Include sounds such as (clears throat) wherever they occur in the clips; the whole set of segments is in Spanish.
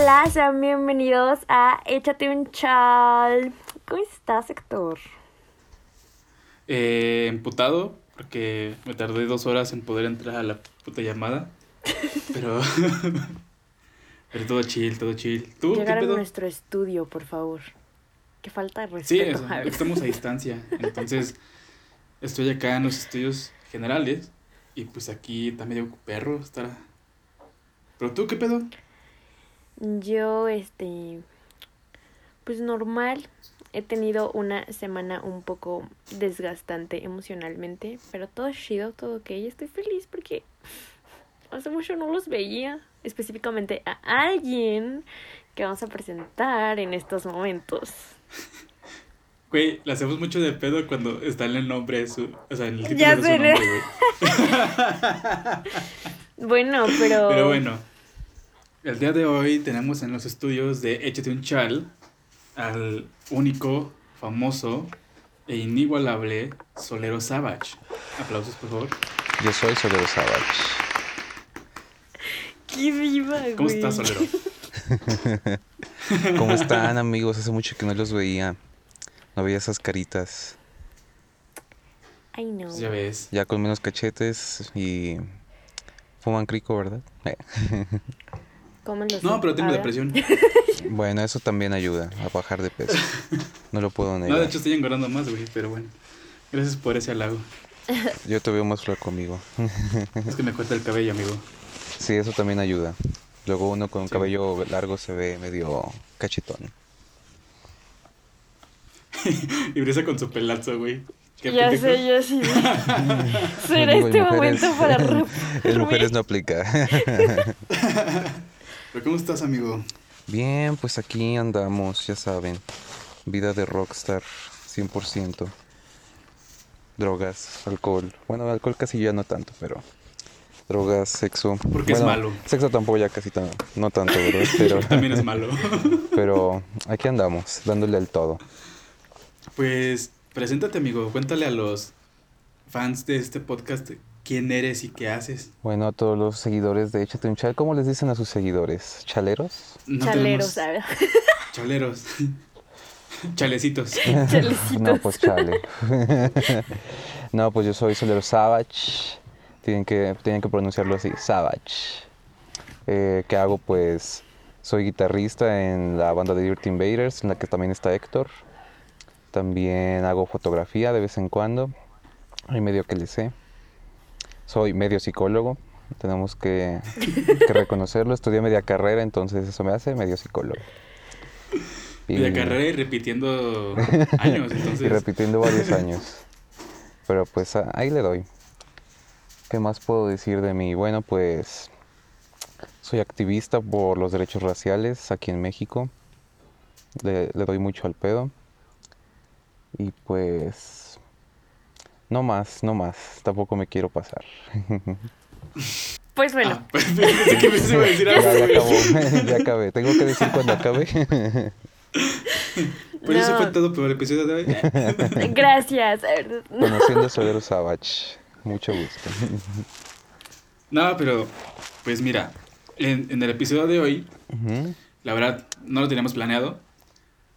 Hola, sean bienvenidos a Échate un chal. ¿Cómo estás, Héctor? Eh, emputado, porque me tardé dos horas en poder entrar a la puta llamada. (laughs) Pero. (laughs) pero todo chill, todo chill. ¿Tú Llegar qué a nuestro estudio, por favor. Que falta de Sí, respeto. sea, estamos a (laughs) distancia. Entonces, estoy acá en los estudios generales. Y pues aquí está medio perro. Estará. ¿Pero tú qué pedo? Yo, este. Pues normal. He tenido una semana un poco desgastante emocionalmente. Pero todo chido, todo ok. Estoy feliz porque (laughs) hace mucho no los veía. Específicamente a alguien que vamos a presentar en estos momentos. (laughs) Güey, le hacemos mucho de pedo cuando está en el nombre de su. O sea, en el título Ya de su ¿no? nombre, güey. (laughs) Bueno, pero. Pero bueno, el día de hoy tenemos en los estudios de Échate un chal al único, famoso e inigualable Solero Savage. Aplausos, por favor. Yo soy Solero Savage. ¡Qué viva, güey! ¿Cómo estás, Solero? (laughs) ¿Cómo están, amigos? Hace mucho que no los veía. No veía esas caritas. Ay, no. Pues ya ves. Ya con menos cachetes y fuman crico, ¿verdad? (laughs) No, pero tengo depresión. (laughs) Bueno, eso también ayuda a bajar de peso. (laughs) No lo puedo No, de negar. hecho estoy engordando más, güey, pero bueno. Gracias por ese halago. Yo te veo más flaco, amigo. Es que me corta el cabello, amigo. Sí, eso también ayuda. Luego uno con Sí. cabello largo se ve medio cachetón. (laughs) Y brisa con su pelazo, güey. Ya pendejo. sé, ya sí. Será en este mujeres- momento para En romperme. mujeres no aplica. ¿Pero cómo estás, amigo? Bien, pues aquí andamos, ya saben. Vida de rockstar, 100%. Drogas, alcohol. Bueno, alcohol casi ya no tanto, pero... Drogas, sexo. Porque es Bueno, malo. Sexo tampoco ya casi tan, no tanto, ¿verdad? (laughs) Pero, También es malo. (laughs) pero aquí andamos, dándole al todo. Pues, preséntate, amigo. Cuéntale a los fans de este podcast quién eres y qué haces. Bueno, a todos los seguidores de Échate un Chal, ¿cómo les dicen a sus seguidores? ¿Chaleros? No Chaleros, tenemos- ¿sabes? (laughs) Chaleros. (laughs) Chalecitos. Chalecitos. No, pues chale. (laughs) no, pues yo soy Solero Savage. Tienen que, tienen que pronunciarlo así, Savage. Eh, ¿Qué hago? Pues soy guitarrista en la banda de Dirt Invaders, en la que también está Héctor. También hago fotografía de vez en cuando. Hay medio que le sé. Soy medio psicólogo. Tenemos que, que reconocerlo. Estudié media carrera, entonces eso me hace medio psicólogo. Media carrera y repitiendo (laughs) años, entonces. y repitiendo varios (laughs) años. Pero pues ahí le doy. ¿Qué más puedo decir de mí? Bueno, pues soy activista por los derechos raciales aquí en México. Le, le doy mucho al pedo. Y pues... No más, no más. Tampoco me quiero pasar. Pues bueno, Ah, (laughs) pensé que me iba a decir (laughs) Ya, algo. ya güey. acabó, (laughs) ya acabé. Tengo que decir cuando acabe. Pues eso fue todo por el episodio de hoy. gracias. Conociendo a Solero Savage. Mucho gusto. No, pero, pues mira, en, en el episodio de hoy, la verdad, no lo teníamos planeado.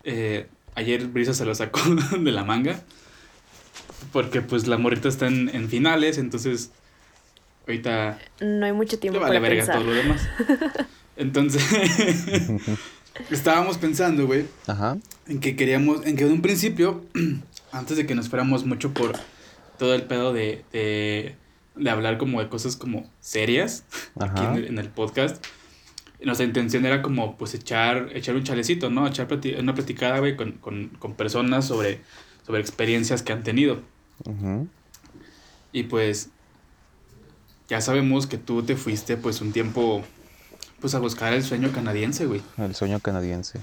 Eh, ayer Brisa se lo sacó de la manga. Porque pues la morrita está en, en finales, entonces ahorita No hay mucho le tiempo vale para verga pensar. todo lo demás. (laughs) Entonces, (laughs) estábamos pensando, güey, Ajá. en que queríamos, en que en un principio, (clears throat) antes de que nos fuéramos mucho por todo el pedo de, de, de hablar como de cosas como serias (laughs) aquí Ajá. en el, en el podcast, nuestra intención era como pues echar, echar un chalecito, ¿no? Echar plati- una platicada, güey, con, con, con personas sobre, sobre experiencias que han tenido. Y pues ya sabemos que tú te fuiste pues un tiempo pues a buscar el sueño canadiense, güey. El sueño canadiense.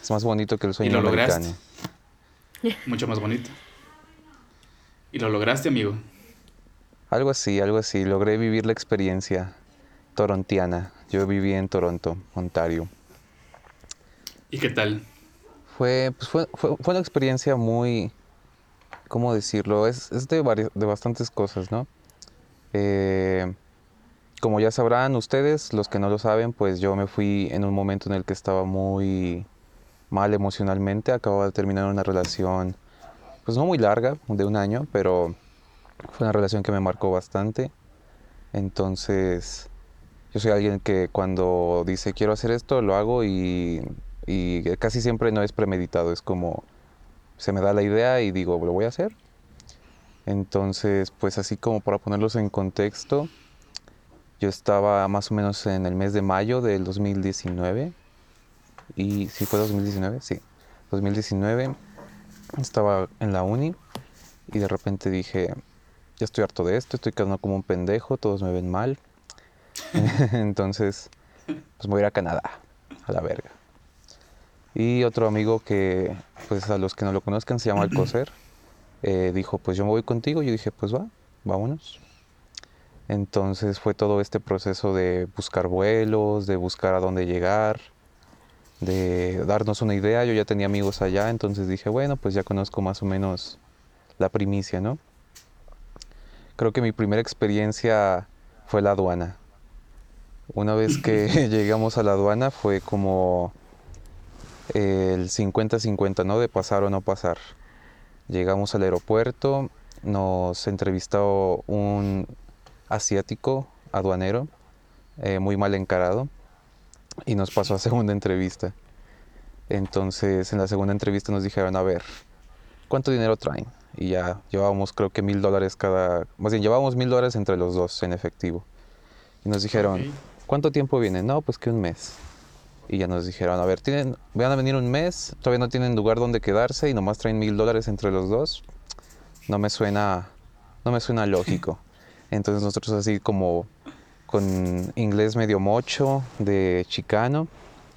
Es más bonito que el sueño lo americano. lograste. (laughs) Mucho más bonito. Y lo lograste, amigo. Algo así, algo así. Logré vivir la experiencia torontiana. Yo viví en Toronto, Ontario. ¿Y qué tal? Fue, pues fue, fue, fue una experiencia muy, ¿cómo decirlo? Es, de, varias, de bastantes cosas, ¿no? Eh, como ya sabrán ustedes, los que no lo saben, pues yo me fui en un momento en el que estaba muy mal emocionalmente. Acababa de terminar una relación, pues no muy larga, de un año, pero fue una relación que me marcó bastante. Entonces, yo soy alguien que cuando dice quiero hacer esto, lo hago y, y casi siempre no es premeditado, es como se me da la idea y digo, lo voy a hacer. Entonces, pues así como para ponerlos en contexto, yo estaba más o menos en el mes de mayo del 2019. Y si fue 2019, sí. 2019 estaba en la uni y de repente dije, ya estoy harto de esto, estoy quedando como un pendejo, todos me ven mal. (laughs) Entonces, pues voy a ir a Canadá, a la verga. Y otro amigo que, pues a los que no lo conozcan, se llama Alcocer, (clears throat) eh, dijo, pues yo me voy contigo. Yo dije, pues va, vámonos. Entonces fue todo este proceso de buscar vuelos, de buscar a dónde llegar, de darnos una idea. Yo ya tenía amigos allá, entonces dije, bueno, pues ya conozco más o menos la primicia, ¿no? Creo que mi primera experiencia fue la aduana. Una vez que (laughs) llegamos a la aduana fue como el 50-50, ¿no? De pasar o no pasar. Llegamos al aeropuerto, nos entrevistó un asiático aduanero, eh, muy mal encarado, y nos pasó a segunda entrevista. Entonces, en la segunda entrevista nos dijeron, a ver, ¿cuánto dinero traen? Y ya llevábamos creo que mil dólares cada, más bien llevábamos mil dólares entre los dos en efectivo. Y nos dijeron, ¿cuánto tiempo viene? No, pues que un mes. Y ya nos dijeron, a ver, tienen, van a venir un mes, todavía no tienen lugar donde quedarse y nomás traen mil dólares entre los dos. No me suena, no me suena lógico. (laughs) Entonces nosotros así como con inglés medio mocho de chicano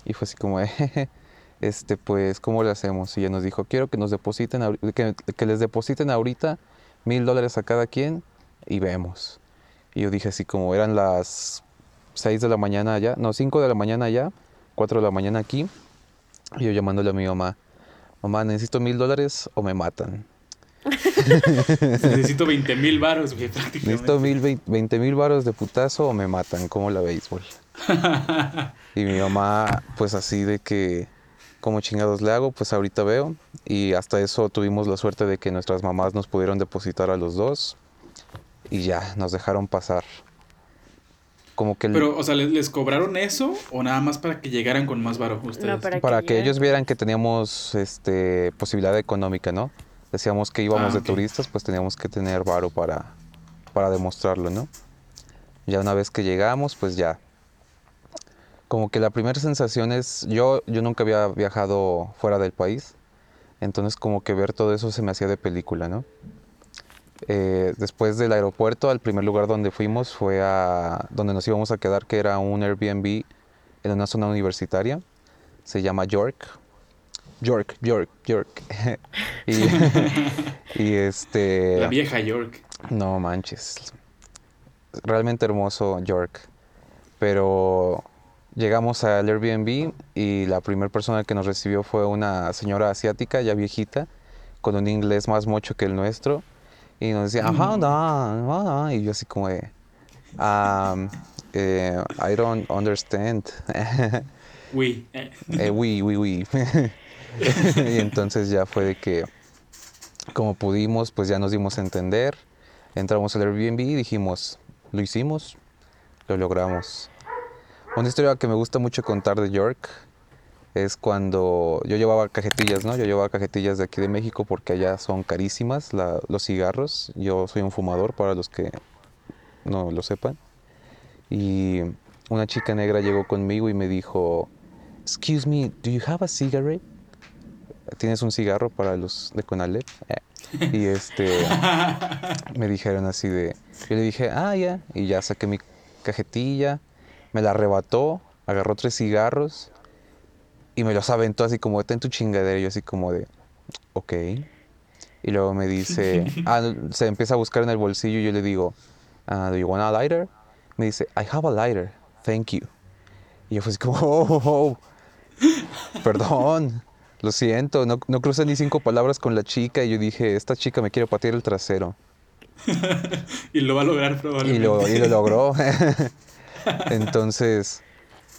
y fue así como, (laughs) este, pues, ¿cómo le hacemos? Y ya nos dijo, quiero que nos depositen, que, que les depositen ahorita mil dólares a cada quien y vemos. Y yo dije así como eran las 6 de la mañana allá, no, 5 de la mañana allá, 4 de la mañana aquí. Y yo llamándole a mi mamá, mamá, necesito mil dólares o me matan. necesito 20 mil varos, güey, prácticamente. Necesito mil, 20 mil varos de putazo o me matan, como la béisbol. (laughs) y mi mamá, pues así de que, como chingados le hago, pues ahorita veo. Y hasta eso tuvimos la suerte de que nuestras mamás nos pudieron depositar a los dos. Y ya, nos dejaron pasar. Como que Pero, o sea, ¿les, cobraron eso o nada más para que llegaran con más varo ustedes? para, que, ellos vieran que teníamos este posibilidad económica, ¿no? Decíamos que íbamos ah, de turistas, pues teníamos que tener varo para, para demostrarlo, ¿no? Ya una vez que llegamos, pues ya. Como que la primera sensación es, yo, yo nunca había viajado fuera del país, entonces como que ver todo eso se me hacía de película, ¿no? Eh, después del aeropuerto, al primer lugar donde fuimos fue a donde nos íbamos a quedar, que era un Airbnb en una zona universitaria. Se llama York. York, York, York. (laughs) (laughs) y, este. La vieja York. No manches. Realmente hermoso York. Pero llegamos al Airbnb y la primera persona que nos recibió fue una señora asiática, ya viejita, con un inglés más mocho que el nuestro y nos decía, ajá, no, y yo así como de, um, eh, I don't understand. (laughs) We. eh, we, we, we. y entonces ya fue de que, como pudimos, pues ya nos dimos a entender. Entramos al Airbnb y dijimos, lo hicimos, lo logramos. Una historia que me gusta mucho contar de York es cuando yo llevaba cajetillas, ¿no? Yo llevaba cajetillas de aquí de México porque allá son carísimas los cigarros. Yo soy un fumador para los que no lo sepan. Y una chica negra llegó conmigo y me dijo, Excuse me, do you have a cigarette? ¿Tienes un cigarro para los de Conalep? Eh. Y este, (laughs) me dijeron así de, yo le dije, ah, ya, y ya saqué mi cajetilla, me la arrebató, agarró tres cigarros y me los aventó así como, ten tu chingadera. Y yo así como de, ok. Y luego me dice, (laughs) ah, se empieza a buscar en el bolsillo y yo le digo, uh, do you want a lighter? Me dice, I have a lighter, thank you. Y yo fue así como, (laughs) oh, oh, oh. perdón, lo siento, no, no crucé ni cinco palabras con la chica y yo dije, esta chica me quiere patear el trasero. (laughs) y lo va a lograr Y probablemente. lo, y lo logró. Entonces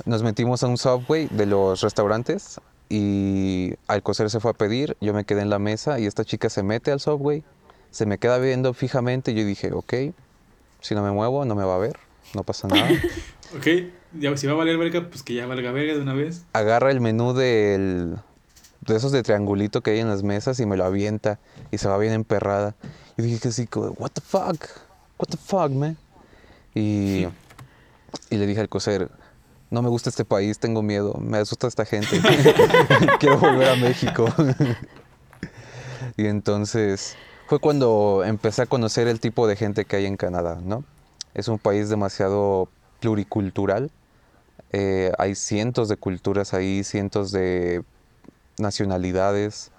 nos metimos a un subway de los restaurantes y al coser se fue a pedir, yo me quedé en la mesa y esta chica se mete al subway, se me queda viendo fijamente y yo dije, ok, si no me muevo no me va a ver, no pasa nada. (laughs) Ok, ya, si va a valer verga, pues que ya valga verga de una vez. Agarra el menú del, de esos de triangulito que hay en las mesas y me lo avienta y se va bien emperrada. Y dije que sí, como, what the fuck, what the fuck, man. Y, y le dije al coser, no me gusta este país, tengo miedo, me asusta esta gente, (laughs) (laughs) quiero volver a México. (laughs) y entonces fue cuando empecé a conocer el tipo de gente que hay en Canadá, ¿no? Es un país demasiado pluricultural, eh, hay cientos de culturas ahí, cientos de nacionalidades.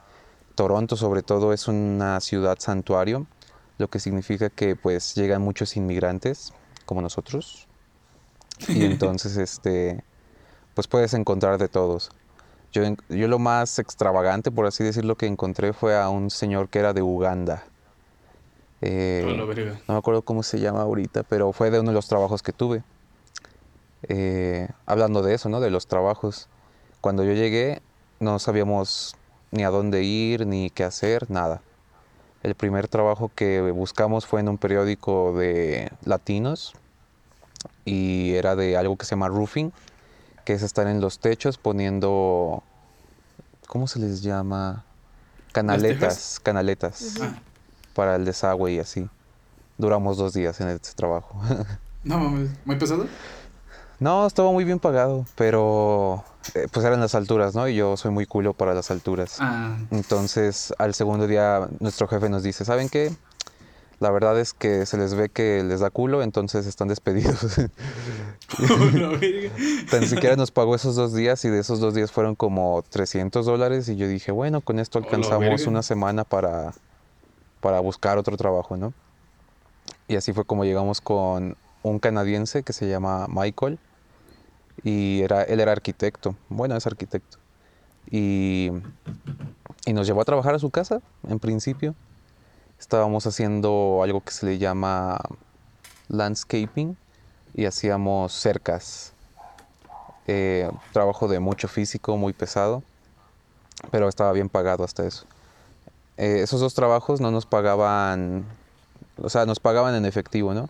Toronto sobre todo es una ciudad santuario, lo que significa que pues llegan muchos inmigrantes como nosotros. Y (laughs) entonces este pues puedes encontrar de todos. Yo, yo lo más extravagante, por así decirlo, que encontré fue a un señor que era de Uganda. Eh, A la verga. no me acuerdo cómo se llama ahorita, pero fue de uno de los trabajos que tuve. Eh, hablando de eso, ¿no? De los trabajos. Cuando yo llegué, no sabíamos ni a dónde ir, ni qué hacer, nada. El primer trabajo que buscamos fue en un periódico de latinos y era de algo que se llama roofing, que es estar en los techos poniendo, ¿cómo se les llama? Canaletas, canaletas Ah, para el desagüe y así. Duramos dos días en este trabajo. (laughs) no mames, muy pesado. no, estaba muy bien pagado, pero eh, pues eran las alturas, ¿no? Y yo soy muy culo para las alturas. Ah, Entonces, al segundo día, nuestro jefe nos dice, ¿saben qué? La verdad es que se les ve que les da culo, entonces están despedidos. (laughs) Tan siquiera nos pagó esos dos días y de esos dos días fueron como 300 dólares y yo dije, bueno, con esto ¡A la alcanzamos una semana para, para buscar otro trabajo, ¿no? Y así fue como llegamos con un canadiense que se llama Michael y era, él era arquitecto, bueno, es arquitecto. Y, y nos llevó a trabajar a su casa, en principio. Estábamos haciendo algo que se le llama landscaping y hacíamos cercas. Eh, trabajo de mucho físico, muy pesado, pero estaba bien pagado hasta eso. Eh, esos dos trabajos no nos pagaban, o sea, nos pagaban en efectivo, ¿no?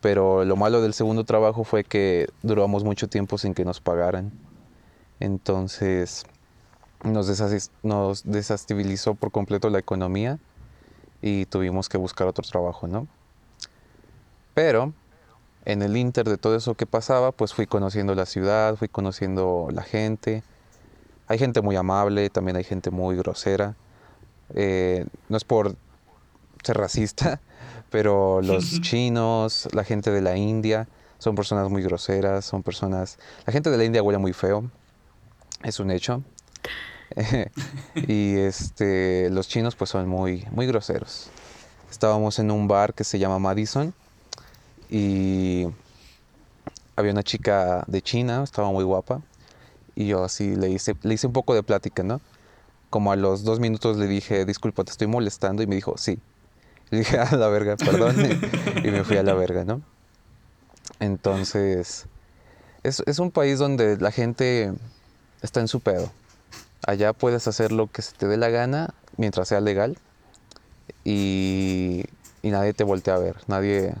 Pero lo malo del segundo trabajo fue que duramos mucho tiempo sin que nos pagaran. Entonces nos, nos desestabilizó por completo la economía y tuvimos que buscar otro trabajo, ¿no? Pero en el inter de todo eso que pasaba, pues fui conociendo la ciudad, fui conociendo la gente. Hay gente muy amable, también hay gente muy grosera. Eh, no es por ser racista, (laughs) pero los (laughs) chinos, la gente de la India, son personas muy groseras, son personas... La gente de la India huele muy feo, es un hecho. (laughs) y este, los chinos pues son muy, muy groseros. Estábamos en un bar que se llama Madison y había una chica de China, estaba muy guapa, y yo así le hice, le hice un poco de plática, ¿no? Como a los dos minutos le dije, disculpa, te estoy molestando, y me dijo, sí. Le dije, a la verga, perdón, (laughs) y me fui a la verga, ¿no? Entonces, es, es un país donde la gente está en su pedo. Allá puedes hacer lo que se te dé la gana mientras sea legal y, y nadie te voltea a ver, nadie...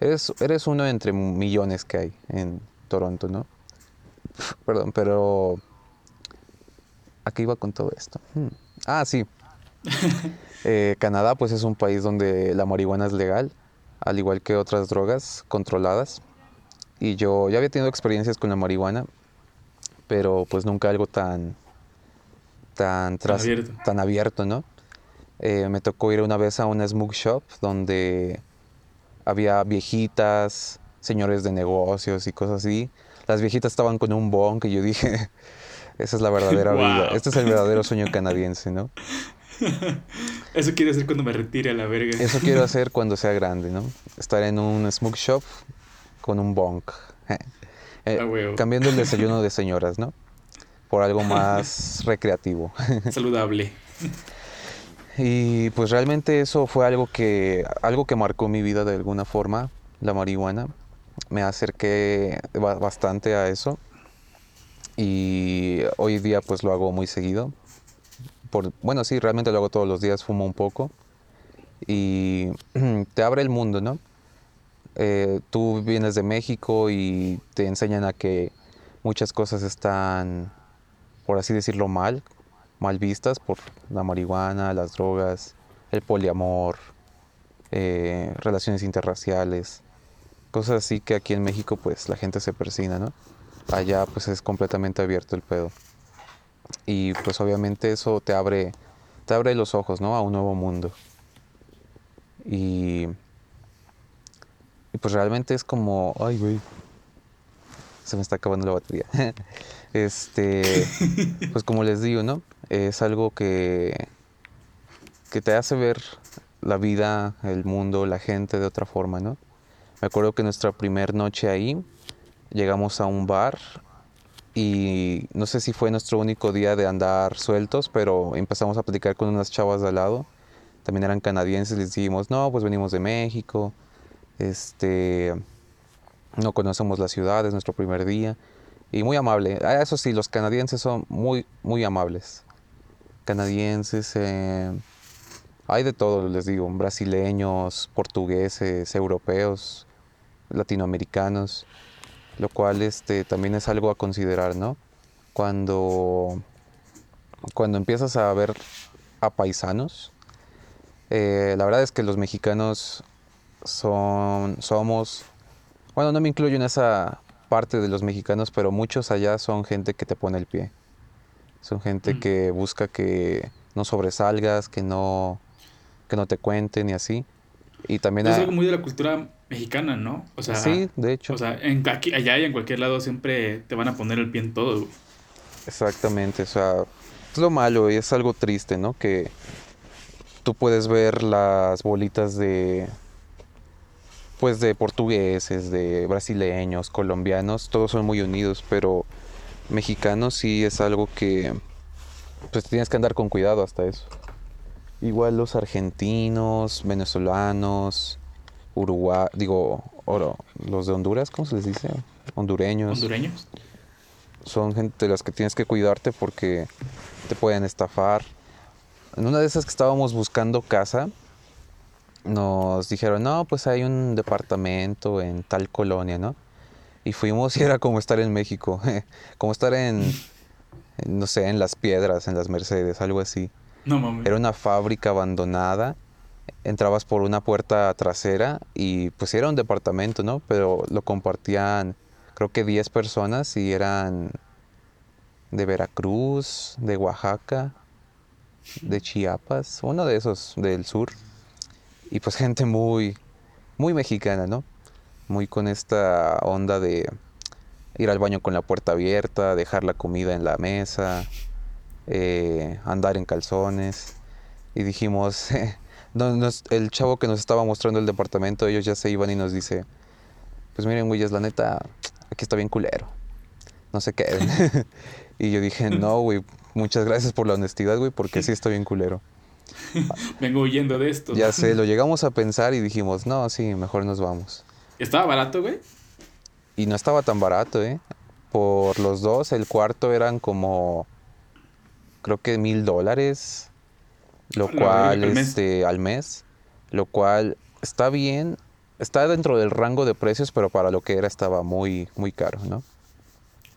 Eres, eres uno entre millones que hay en Toronto, ¿no? Perdón, pero... ¿A qué iba con todo esto? Hmm. Ah, sí. (laughs) Eh, Canadá pues es un país donde la marihuana es legal, al igual que otras drogas controladas. Y yo ya había tenido experiencias con la marihuana, pero pues nunca algo tan tan, tras- abierto. tan abierto, ¿no? Eh, me tocó ir una vez a una smoke shop donde había viejitas, señores de negocios y cosas así. Las viejitas estaban con un bong y yo dije, (laughs) esa es la verdadera (laughs) vida, Wow. este es el verdadero sueño canadiense, ¿no? (laughs) Eso quiero decir cuando me retire a la verga. Eso quiero hacer cuando sea grande, ¿no? Estar en un smoke shop con un bong. Eh, cambiando el desayuno de señoras, ¿no? Por algo más (laughs) recreativo. (laughs) Saludable. Y pues realmente eso fue algo que, algo que marcó mi vida de alguna forma, la marihuana. Me acerqué ba- bastante a eso y hoy día pues lo hago muy seguido. Por, bueno, sí, realmente lo hago todos los días, fumo un poco y (clears throat) te abre el mundo, ¿no? Eh, tú vienes de México y te enseñan a que muchas cosas están, por así decirlo, mal, mal vistas por la marihuana, las drogas, el poliamor, eh, relaciones interraciales, cosas así que aquí en México pues la gente se persina, ¿no? Allá pues es completamente abierto el pedo. Y pues obviamente eso te abre, te abre los ojos, ¿no? A un nuevo mundo. Y, y pues realmente es como, ay, güey, se me está acabando la batería. (laughs) este, pues como les digo, ¿no? Es algo que, que te hace ver la vida, el mundo, la gente de otra forma, ¿no? Me acuerdo que nuestra primer noche ahí llegamos a un bar y no sé si fue nuestro único día de andar sueltos, pero empezamos a platicar con unas chavas de al lado. También eran canadienses, les dijimos, no, pues venimos de México, este, no conocemos la ciudad, es nuestro primer día. Y muy amable. Eso sí, los canadienses son muy, muy amables. Canadienses, eh, hay de todo, les digo, brasileños, portugueses, europeos, latinoamericanos, lo cual este, también es algo a considerar, ¿no? Cuando, cuando empiezas a ver a paisanos, eh, la verdad es que los mexicanos son, somos, bueno, no me incluyo en esa parte de los mexicanos, pero muchos allá son gente que te pone el pie. Son gente Mm. que busca que no sobresalgas, que no, que no te cuenten y así. Y también Es a- algo muy de la cultura mexicana, ¿no? O sea, sí, de hecho. o sea, en, aquí, allá y en cualquier lado siempre te van a poner el pie en todo, güey. Exactamente, o sea, es lo malo y es algo triste, ¿no? Que tú puedes ver las bolitas de, pues de portugueses, de brasileños, colombianos, todos son muy unidos, pero mexicanos sí es algo que, pues tienes que andar con cuidado hasta eso. Igual los argentinos, venezolanos, Uruguay, digo, oro, los de Honduras, ¿cómo se les dice? Hondureños Hondureños. son gente de las que tienes que cuidarte porque te pueden estafar. En una de esas que estábamos buscando casa, nos dijeron, no, pues hay un departamento en tal colonia, ¿no? Y fuimos y era como estar en México, (laughs) como estar en, no sé, en las piedras, en las Mercedes, algo así. No mames. Era una fábrica abandonada. Entrabas por una puerta trasera y pues era un departamento, ¿no? Pero lo compartían creo que 10 personas y eran de Veracruz, de Oaxaca, de Chiapas, uno de esos del sur. Y pues gente muy, muy mexicana, ¿no? Muy con esta onda de ir al baño con la puerta abierta, dejar la comida en la mesa, eh, andar en calzones. Y dijimos, (laughs) no, nos- el chavo que nos estaba mostrando el departamento, ellos ya se iban y nos dice, pues miren, güeyes, la neta, aquí está bien culero. No se queden. (laughs) y yo dije, no, güey, muchas gracias por la honestidad, güey, porque sí está bien culero. (laughs) Vengo huyendo de esto. Ya sé, lo (laughs) llegamos a pensar y dijimos, no, sí, mejor nos vamos. Estaba barato, güey. Y no estaba tan barato, ¿eh? Por los dos, el cuarto eran como, creo que mil dólares, lo la cual, verga, al mes. este, al mes, lo cual está bien, está dentro del rango de precios, pero para lo que era estaba muy, muy caro, ¿no?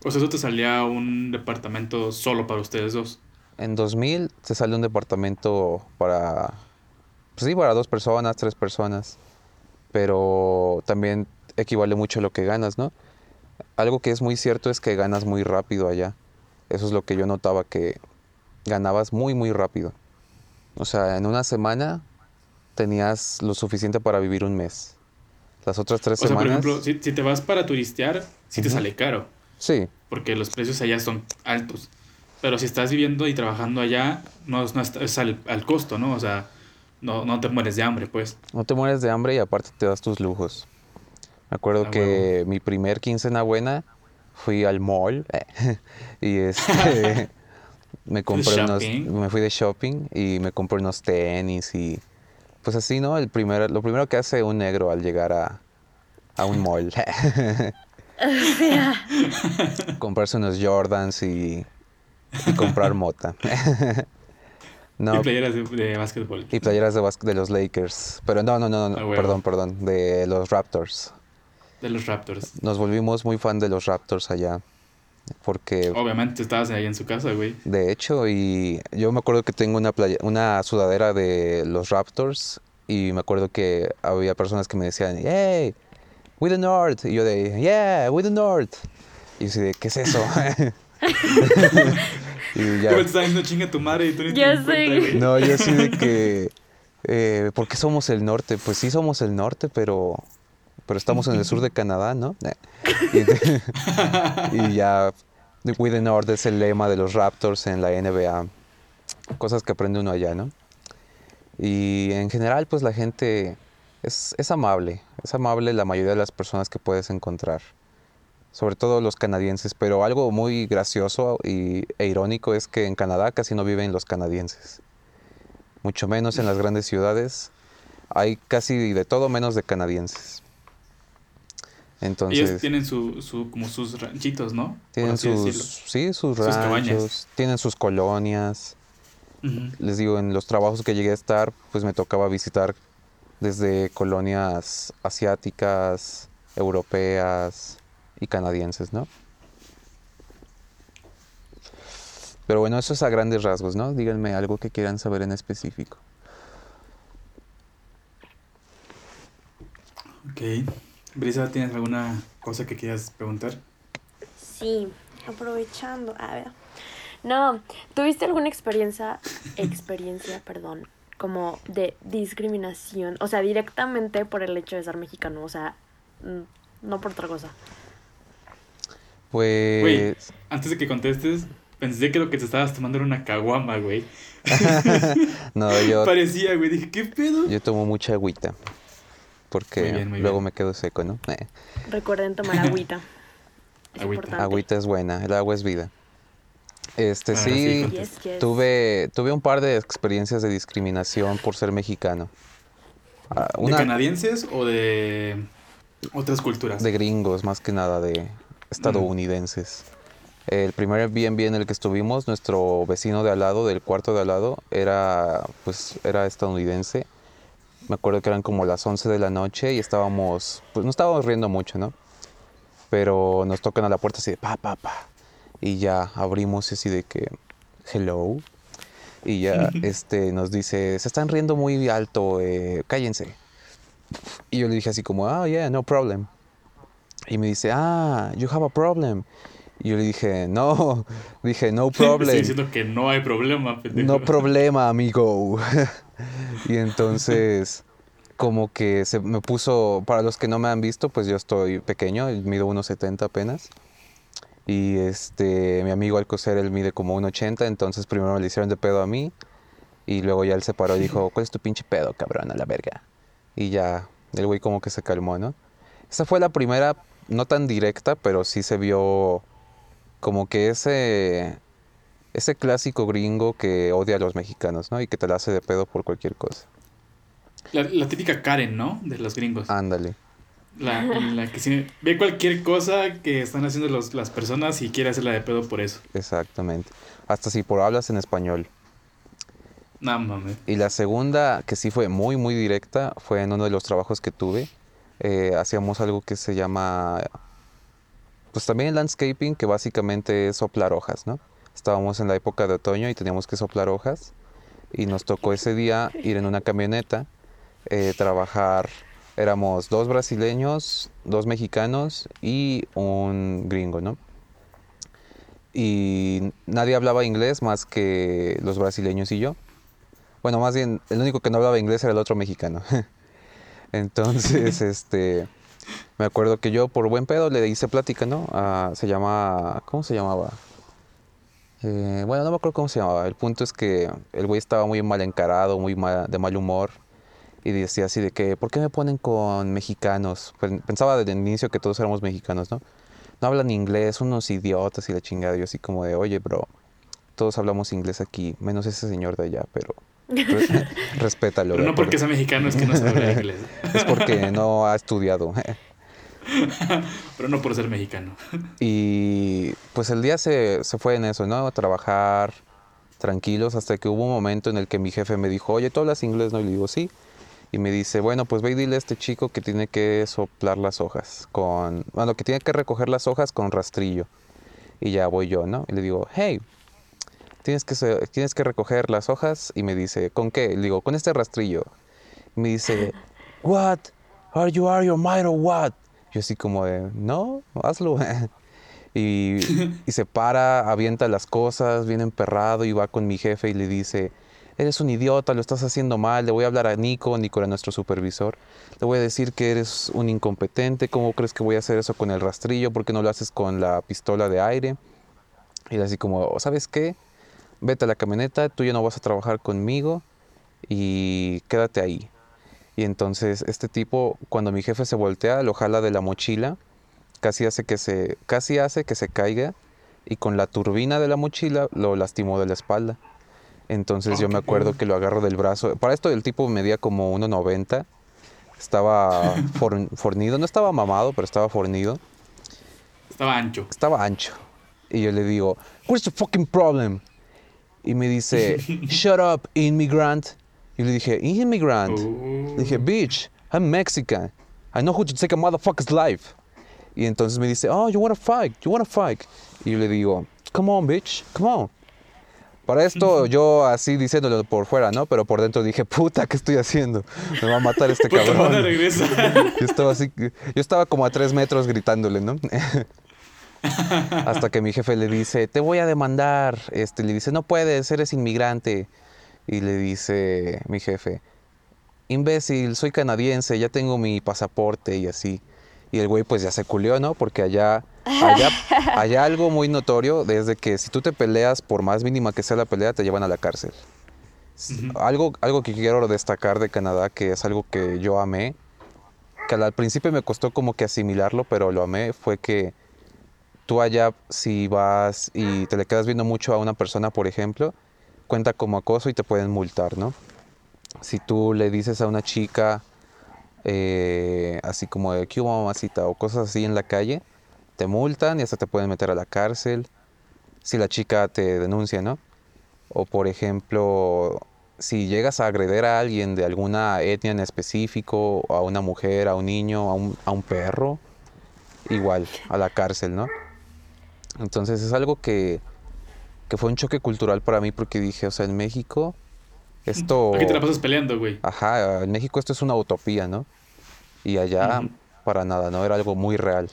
O sea, eso te salía un departamento solo para ustedes dos. En 2000 te sale un departamento para, pues sí, para dos personas, tres personas, pero también equivale mucho a lo que ganas, ¿no? Algo que es muy cierto es que ganas muy rápido allá. Eso es lo que yo notaba, que ganabas muy, muy rápido. O sea, en una semana tenías lo suficiente para vivir un mes. Las otras tres O sea, por semanas... ejemplo, si, si te vas para turistear, sí te sale caro. Sí, Porque los precios allá son altos. Pero si estás viviendo y trabajando allá, no, es- no es, es al, al costo, ¿no? O sea, no, no te mueres de hambre, pues. No te mueres de hambre y aparte te das tus lujos. Me acuerdo Ah, que mi primer quincena buena fui al mall (laughs) y este (laughs) me compré unos, shopping? me fui de shopping y me compré unos tenis y pues así, ¿no? El primer, lo primero que hace un negro al llegar a, a un mall. (laughs) Comprarse unos Jordans y, y comprar mota. (laughs) no, Y playeras de, de básquetbol. y playeras de, de los Lakers. Pero no, no, no, no, Ah, huevo. perdón, perdón, de los Raptors. De los Raptors. Nos volvimos muy fan de los Raptors allá. Porque, Obviamente estabas ahí en su casa, güey. de hecho, y yo me acuerdo que tengo una, playa, una sudadera de los Raptors. Y me acuerdo que había personas que me decían, hey, we the North. Y yo de, yeah, we the North. Y yo así de, ¿qué es eso? (laughs) (laughs) y ya. Diciendo chinga tu madre y tú ni te Ya das cuenta, sé. güey. No, yo así de (laughs) que. Eh, ¿Por qué somos el norte? Pues sí somos el norte, pero. Pero estamos en el sur de Canadá, ¿no? (laughs) Y, y ya. We the North es el lema de los Raptors en la NBA. Cosas que aprende uno allá, ¿no? Y en general, pues la gente es, es amable. Es amable la mayoría de las personas que puedes encontrar. Sobre todo los canadienses. Pero algo muy gracioso y, e irónico es que en Canadá casi no viven los canadienses. Mucho menos en las grandes ciudades. Hay casi de todo menos de canadienses. Entonces, Ellos tienen su, su, como sus ranchitos, ¿no? Tienen sus, decirlo. sí, sus Sus cabañas. ranchos, tienen sus colonias. Les digo, en los trabajos que llegué a estar, pues me tocaba visitar desde colonias asiáticas, europeas y canadienses, ¿no? Pero bueno, eso es a grandes rasgos, ¿no? Díganme algo que quieran saber en específico. Ok. Brisa, ¿tienes alguna cosa que quieras preguntar? Sí, aprovechando. A ver. No, ¿tuviste alguna experiencia, experiencia, (laughs) perdón, como de discriminación? O sea, directamente por el hecho de ser mexicano, o sea, mm, no por otra cosa. Pues... Güey, antes de que contestes, pensé que lo que te estabas tomando era una caguama, güey. (laughs) No, yo, (laughs) Parecía, güey. Dije, ¿qué pedo? yo tomo mucha agüita. Porque Muy bien, muy luego bien. me quedo seco, ¿no? Eh, Recuerden tomar agüita. (laughs) Es Agüita. importante. agüita es buena, el agua es vida. Este Ah, sí, sí, con- Yes, yes. tuve, tuve un par de experiencias de discriminación por ser mexicano. Ah, ¿De canadienses o de otras culturas? de gringos, más que nada de estadounidenses. El primer Airbnb en el que estuvimos, nuestro vecino de al lado, del cuarto de al lado, era, pues, era estadounidense. Me acuerdo que eran como las 11 de la noche y estábamos, pues no estábamos riendo mucho, ¿no? Pero nos tocan a la puerta así de pa, pa, pa. Y ya abrimos así de que, hello. Y ya (laughs) este, nos dice, se están riendo muy alto, eh, cállense. Y yo le dije así como, ah, yeah, no problem. Y me dice, ah, you have a problem. Y yo le dije, no, (laughs) dije, no (laughs) Estoy problem. diciendo que no hay problema, pendejo. No problema, amigo. (laughs) y entonces, como que se me puso, para los que no me han visto, pues yo estoy pequeño, mido 1,70 apenas. Y este, mi amigo Alcocer, él mide como 1,80, entonces primero me le hicieron de pedo a mí. Y luego ya él se paró y dijo, ¿cuál es tu pinche pedo, cabrón, a la verga? Y ya, el güey como que se calmó, ¿no? Esa fue la primera, no tan directa, pero sí se vio como que ese, ese clásico gringo que odia a los mexicanos, ¿no? Y que te la hace de pedo por cualquier cosa. La, la típica Karen, ¿no? De los gringos. Ándale. La, la que sí- ve cualquier cosa que están haciendo los- las personas y quiere hacerla de pedo por eso. Exactamente. Hasta si por hablas en español. No mames. Y la segunda, que sí fue muy, muy directa, fue en uno de los trabajos que tuve. Eh, hacíamos algo que se llama, pues también landscaping, que básicamente es soplar hojas, ¿no? Estábamos en la época de otoño y teníamos que soplar hojas. Y nos tocó ese día ir en una camioneta, eh, trabajar. Éramos dos brasileños, dos mexicanos y un gringo, ¿no? Y nadie hablaba inglés más que los brasileños y yo. Bueno, más bien, el único que no hablaba inglés era el otro mexicano. (laughs) Entonces, (laughs) este, me acuerdo que yo por buen pedo le hice plática, ¿no? Ah, se llama, ¿cómo se llamaba? Eh, bueno, no me acuerdo cómo se llamaba. El punto es que el güey estaba muy mal encarado, muy mal- de mal humor. Y decía así de que, ¿por qué me ponen con mexicanos? Pensaba desde el inicio que todos éramos mexicanos, ¿no? No hablan inglés, unos idiotas y la chingada. Yo así como de, oye, bro, todos hablamos inglés aquí, menos ese señor de allá, pero respétalo. Pero no porque sea mexicano es que no sabe inglés. (laughs) Es porque no ha estudiado. (laughs) Pero no por ser mexicano. (laughs) Y pues el día se, se fue en eso, ¿no? A trabajar tranquilos hasta que hubo un momento en el que mi jefe me dijo, oye, ¿tú hablas inglés? No, y le digo, sí. Y me dice, bueno, pues ve y dile a este chico que tiene que soplar las hojas con, bueno, que tiene que recoger las hojas con rastrillo. Y ya voy yo, ¿no? Y le digo, hey, tienes que, tienes que recoger las hojas. Y me dice, ¿con qué? Le digo, con este rastrillo. Me dice, (laughs) what? Are you are your mind or what? Yo así como de, no, hazlo. (laughs) y, (laughs) y se para, avienta las cosas, viene emperrado y va con mi jefe y le dice, eres un idiota, lo estás haciendo mal, le voy a hablar a Nico, Nico era nuestro supervisor, le voy a decir que eres un incompetente, ¿cómo crees que voy a hacer eso con el rastrillo? ¿Por qué no lo haces con la pistola de aire? Y así como, ¿sabes qué? Vete a la camioneta, tú ya no vas a trabajar conmigo y quédate ahí. Y entonces este tipo, cuando mi jefe se voltea, lo jala de la mochila, casi hace que se, casi hace que se caiga y con la turbina de la mochila lo lastimó de la espalda. Entonces yo me acuerdo que lo agarro del brazo. Para esto el tipo medía como 1.90. Estaba (laughs) forn- fornido, no estaba mamado, pero estaba fornido. Estaba ancho. Estaba ancho. Y yo le digo, what's the fucking problem? Y me dice, (laughs) shut up, immigrant. Y le dije, immigrant. Oh. Le dije, bitch, I'm Mexican. I know how to take a motherfucker's life. Y entonces me dice, oh, you wanna fight, you wanna fight. Y yo le digo, come on, bitch, come on. Para esto (laughs) yo así diciéndolo por fuera, ¿no? Pero por dentro dije, puta, ¿qué estoy haciendo? Me va a matar este (laughs) Puta cabrón. Yo estaba así, yo estaba como a tres metros gritándole, ¿no? (laughs) Hasta que mi jefe le dice, te voy a demandar. Este, le dice, no puedes, eres inmigrante. Y le dice mi jefe, imbécil, soy canadiense, ya tengo mi pasaporte y así. Y el güey pues ya se culió, ¿no? Porque allá, allá, (laughs) allá algo muy notorio desde que si tú te peleas, por más mínima que sea la pelea, te llevan a la cárcel. Algo, algo que quiero destacar de Canadá, que es algo que yo amé, que al al principio me costó como que asimilarlo, pero lo amé, fue que tú allá si vas y te le quedas viendo mucho a una persona, por ejemplo, cuenta como acoso y te pueden multar, ¿no? Si tú le dices a una chica eh, así como de ¿qué mamacita? o cosas así en la calle, te multan y hasta te pueden meter a la cárcel si la chica te denuncia, ¿no? O por ejemplo, si llegas a agreder a alguien de alguna etnia en específico, a una mujer, a un niño, a un, a un perro, igual, a la cárcel, ¿no? Entonces es algo que, que fue un choque cultural para mí porque dije, o sea, en México esto... Aquí te la pasas peleando, güey. Ajá, en México esto es una utopía, ¿no? Y allá para nada, ¿no? Era algo muy real.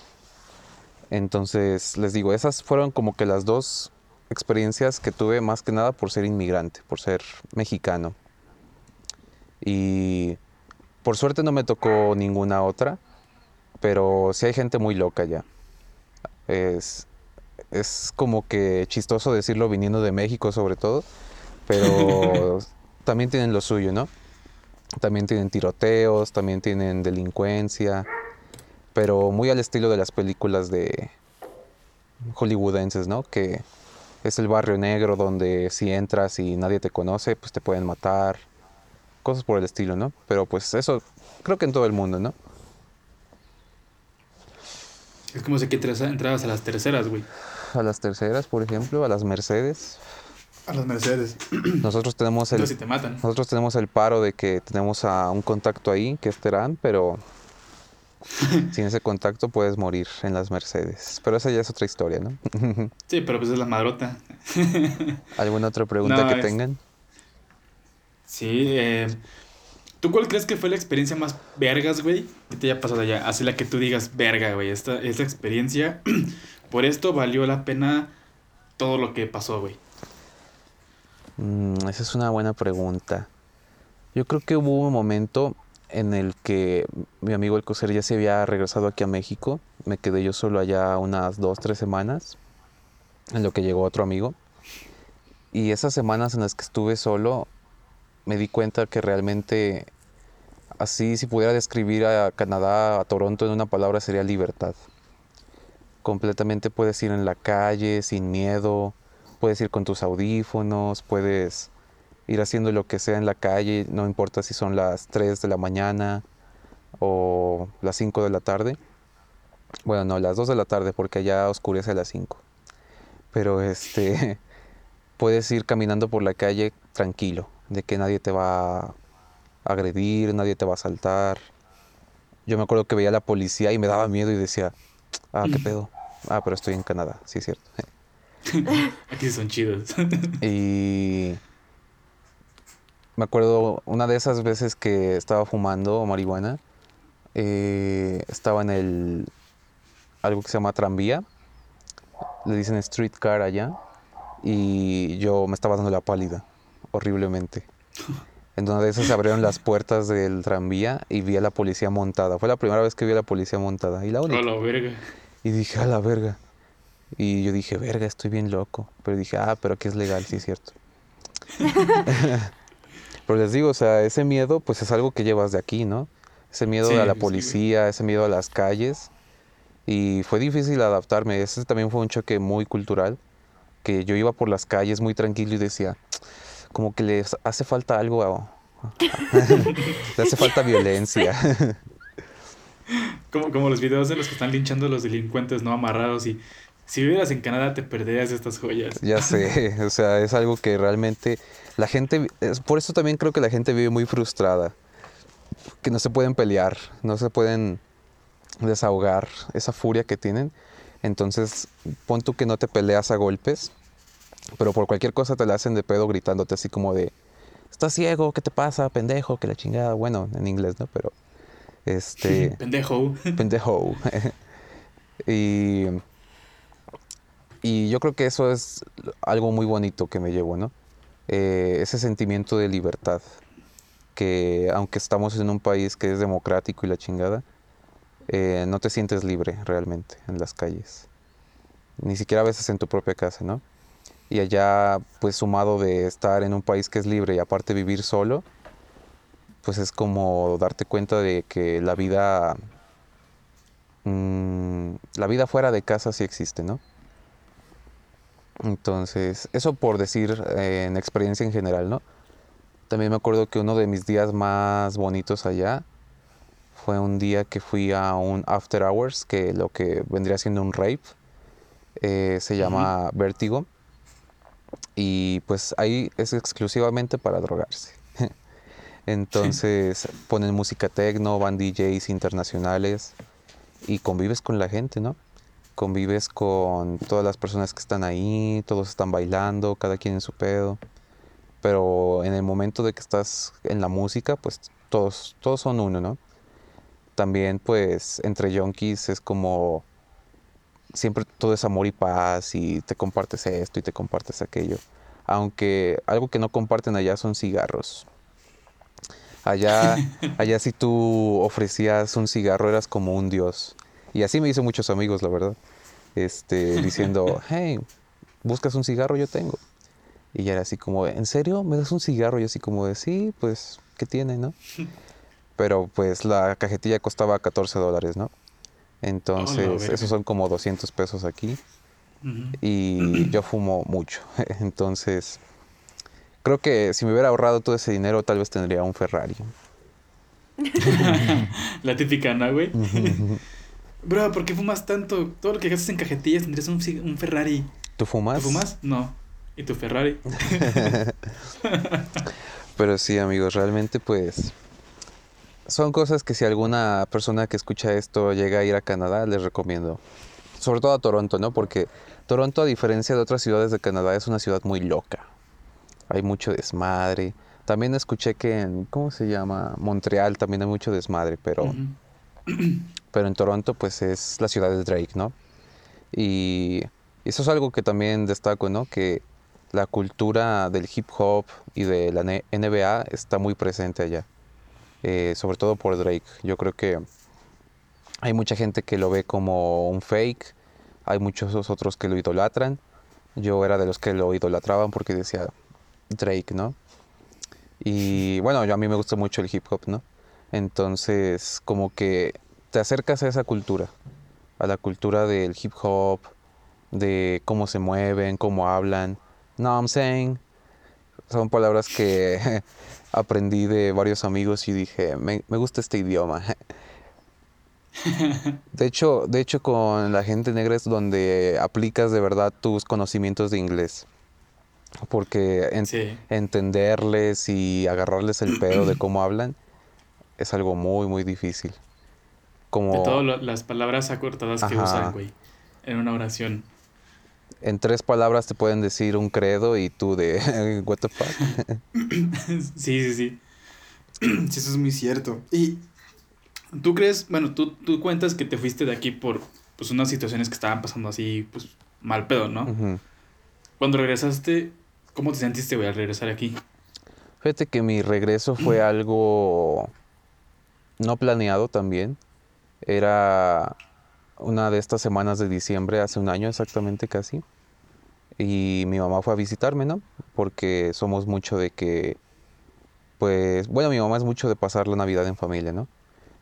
Entonces, les digo, esas fueron como que las dos experiencias que tuve más que nada por ser inmigrante, por ser mexicano. Y por suerte no me tocó ninguna otra, pero sí hay gente muy loca ya. Es, es como que chistoso decirlo viniendo de México sobre todo, pero (laughs) también tienen lo suyo, ¿no? También tienen tiroteos, también tienen delincuencia, pero muy al estilo de las películas de hollywoodenses, ¿no? Que es el barrio negro donde si entras y nadie te conoce, pues te pueden matar, cosas por el estilo, ¿no? Pero pues eso creo que en todo el mundo, ¿no? Es como si aquí entrabas a las terceras, güey. A las terceras, por ejemplo, a las Mercedes. A las Mercedes. (clears throat) Nosotros tenemos el, Entonces si te matan. nosotros tenemos el paro de que tenemos a un contacto ahí, que es Terán, pero (laughs) sin ese contacto puedes morir en las Mercedes. Pero esa ya es otra historia, ¿no? (laughs) Sí, pero pues es la madrota. (laughs) ¿Alguna otra pregunta No, que es- tengan? Sí, eh, ¿tú cuál crees que fue la experiencia más vergas, güey, que te haya pasado allá? Así la que tú digas, verga, güey, esta, esta experiencia, (clears throat) por esto valió la pena todo lo que pasó, güey. Mm, esa es una buena pregunta. Yo creo que hubo un momento en el que mi amigo el coser ya se había regresado aquí a México. Me quedé yo solo allá unas dos, tres semanas, en lo que llegó otro amigo. Y esas semanas en las que estuve solo, me di cuenta que realmente, así si pudiera describir a Canadá, a Toronto en una palabra, sería libertad. Completamente puedes ir en la calle sin miedo, puedes ir con tus audífonos, puedes ir haciendo lo que sea en la calle, no importa si son las 3 de la mañana o las 5 de la tarde. Bueno, no, las 2 de la tarde porque ya oscurece a las 5. Pero este (laughs) puedes ir caminando por la calle tranquilo, de que nadie te va a agredir, nadie te va a asaltar. Yo me acuerdo que veía a la policía y me daba miedo y decía, ah, qué pedo. Ah, pero estoy en Canadá, sí es cierto. (laughs) Aquí son chidos. y me acuerdo una de esas veces que estaba fumando marihuana, eh, estaba en el algo que se llama tranvía, le dicen streetcar allá, y yo me estaba dando la pálida, horriblemente. En una de esas se abrieron las puertas del tranvía y vi a la policía montada. Fue la primera vez que vi a la policía montada. Y la única. A la verga. Y dije, a la verga. Y yo dije, verga, estoy bien loco. Pero dije, ah, pero aquí es legal, sí es cierto. (laughs) pero les digo, o sea, ese miedo, pues es algo que llevas de aquí, ¿no? Ese miedo Sí, a la sí, policía, ese miedo a las calles. Y fue difícil adaptarme. Ese también fue un choque muy cultural. Que yo iba por las calles muy tranquilo y decía, como que le hace falta algo. a- (laughs) le hace falta violencia. (laughs) (laughs) Como, como los videos de los que están linchando a los delincuentes no amarrados y si vivieras en Canadá te perderías estas joyas. Ya sé, (laughs) o sea, es algo que realmente la gente, es- por eso también creo que la gente vive muy frustrada, que no se pueden pelear, no se pueden desahogar esa furia que tienen. Entonces, pon tú que no te peleas a golpes, pero por cualquier cosa te la hacen de pedo gritándote así como de, estás ciego, ¿qué te pasa, pendejo? Que la chingada, bueno, en inglés, ¿no? Pero, este... (laughs) Pendejo. pendejo. (laughs) y, y yo creo que eso es algo muy bonito que me llevo, ¿no? Eh, ese sentimiento de libertad, que aunque estamos en un país que es democrático y la chingada, eh, no te sientes libre realmente en las calles. Ni siquiera a veces en tu propia casa, ¿no? Y allá, pues sumado de estar en un país que es libre y aparte vivir solo, pues es como darte cuenta de que la vida mm, la vida fuera de casa sí existe, ¿no? Entonces, eso por decir eh, en experiencia en general, ¿no? También me acuerdo que uno de mis días más bonitos allá fue un día que fui a un after hours, que lo que vendría siendo un rave, eh, se llama Vértigo, y pues ahí es exclusivamente para drogarse. Entonces ponen música techno, van DJs internacionales y convives con la gente, ¿no? Convives con todas las personas que están ahí, todos están bailando, cada quien en su pedo. Pero en el momento de que estás en la música, pues todos, todos son uno, ¿no? También pues entre junkies es como siempre todo es amor y paz y te compartes esto y te compartes aquello. Aunque algo que no comparten allá son cigarros. Allá, allá si tú ofrecías un cigarro eras como un dios. Y así me hice muchos amigos, la verdad. Este, (laughs) diciendo, hey, ¿buscas un cigarro? Yo tengo. Y ya era así como, ¿en serio? ¿Me das un cigarro? Y así como de, sí, pues, ¿qué tiene, no? Pero pues la cajetilla costaba 14 dólares, ¿no? Entonces, verga. esos son como 200 pesos aquí. Y yo fumo mucho. (laughs) Entonces, creo que si me hubiera ahorrado todo ese dinero, tal vez tendría un Ferrari. (laughs) La típica, ¿no, güey? (laughs) Bro, ¿por qué fumas tanto? Todo lo que gastas en cajetillas tendrías un, un Ferrari. ¿Tú fumas? ¿Tú fumas? No. ¿Y tu Ferrari? (laughs) Pero sí, amigos, realmente pues son cosas que si alguna persona que escucha esto llega a ir a Canadá, les recomiendo. Sobre todo a Toronto, ¿no? Porque Toronto, a diferencia de otras ciudades de Canadá, es una ciudad muy loca. Hay mucho desmadre. También escuché que en, ¿cómo se llama? Montreal también hay mucho desmadre, pero, (clears throat) pero en Toronto pues es la ciudad de Drake, ¿no? Y eso es algo que también destaco, ¿no? Que la cultura del hip hop y de la NBA está muy presente allá. Eh, sobre todo por Drake. Yo creo que hay mucha gente que lo ve como un fake. Hay muchos otros que lo idolatran. Yo era de los que lo idolatraban porque decía Drake, ¿no? Y bueno, yo a mí me gusta mucho el hip hop, ¿no? Entonces, como que te acercas a esa cultura, a la cultura del hip hop, de cómo se mueven, cómo hablan. No, I'm saying. Son palabras que (laughs) aprendí de varios amigos y dije, me, me gusta este idioma. (laughs) De hecho, de hecho, con la gente negra es donde aplicas de verdad tus conocimientos de inglés. Porque en- Sí. entenderles y agarrarles el pedo de cómo hablan es algo muy, muy difícil. Como De todas las palabras acortadas que usan, güey. En una oración. en tres palabras te pueden decir un credo y tú de (laughs) what the fuck. (laughs) sí, sí, sí. (clears throat) Sí, eso es muy cierto. Y tú crees, bueno, tú, tú cuentas que te fuiste de aquí por pues unas situaciones que estaban pasando así, pues mal pedo, ¿no? Cuando regresaste, ¿cómo te sentiste, güey, al regresar aquí? Fíjate que mi regreso fue (clears throat) algo no planeado también. Era una de estas semanas de diciembre, hace un año exactamente casi. Y mi mamá fue a visitarme, ¿no? Porque somos mucho de que, pues, bueno, mi mamá es mucho de pasar la Navidad en familia, ¿no?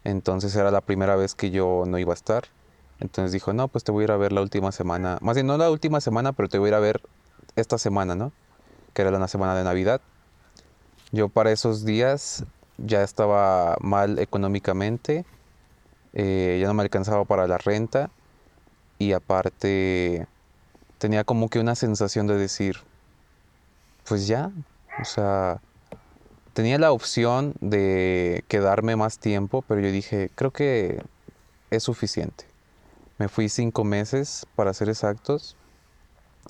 Entonces era la primera vez que yo no iba a estar. Entonces dijo, no, pues te voy a ir a ver la última semana. Más bien, no la última semana, pero te voy a ir a ver esta semana, ¿no? Que era la semana de Navidad. Yo para esos días ya estaba mal económicamente, eh, ya no me alcanzaba para la renta y aparte tenía como que una sensación de decir, pues ya, o sea, tenía la opción de quedarme más tiempo, pero yo dije, creo que es suficiente. Me fui cinco meses, para ser exactos,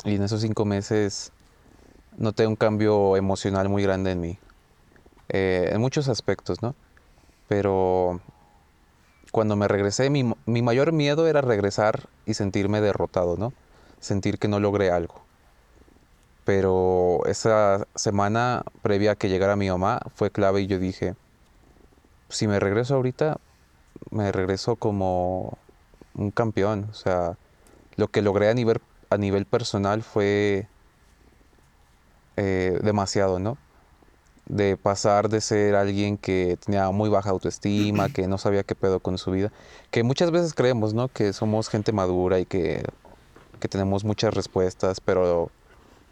y en esos cinco meses noté un cambio emocional muy grande en mí. Eh, en muchos aspectos, ¿no? Pero cuando me regresé, mi, mi mayor miedo era regresar y sentirme derrotado, ¿no? Sentir que no logré algo. Pero esa semana previa a que llegara mi mamá fue clave y yo dije, si me regreso ahorita, me regreso como un campeón. O sea, lo que logré a nivel, a nivel personal fue eh, demasiado, ¿no? De pasar de ser alguien que tenía muy baja autoestima, que no sabía qué pedo con su vida, que muchas veces creemos, ¿no? Que somos gente madura y que, que tenemos muchas respuestas, pero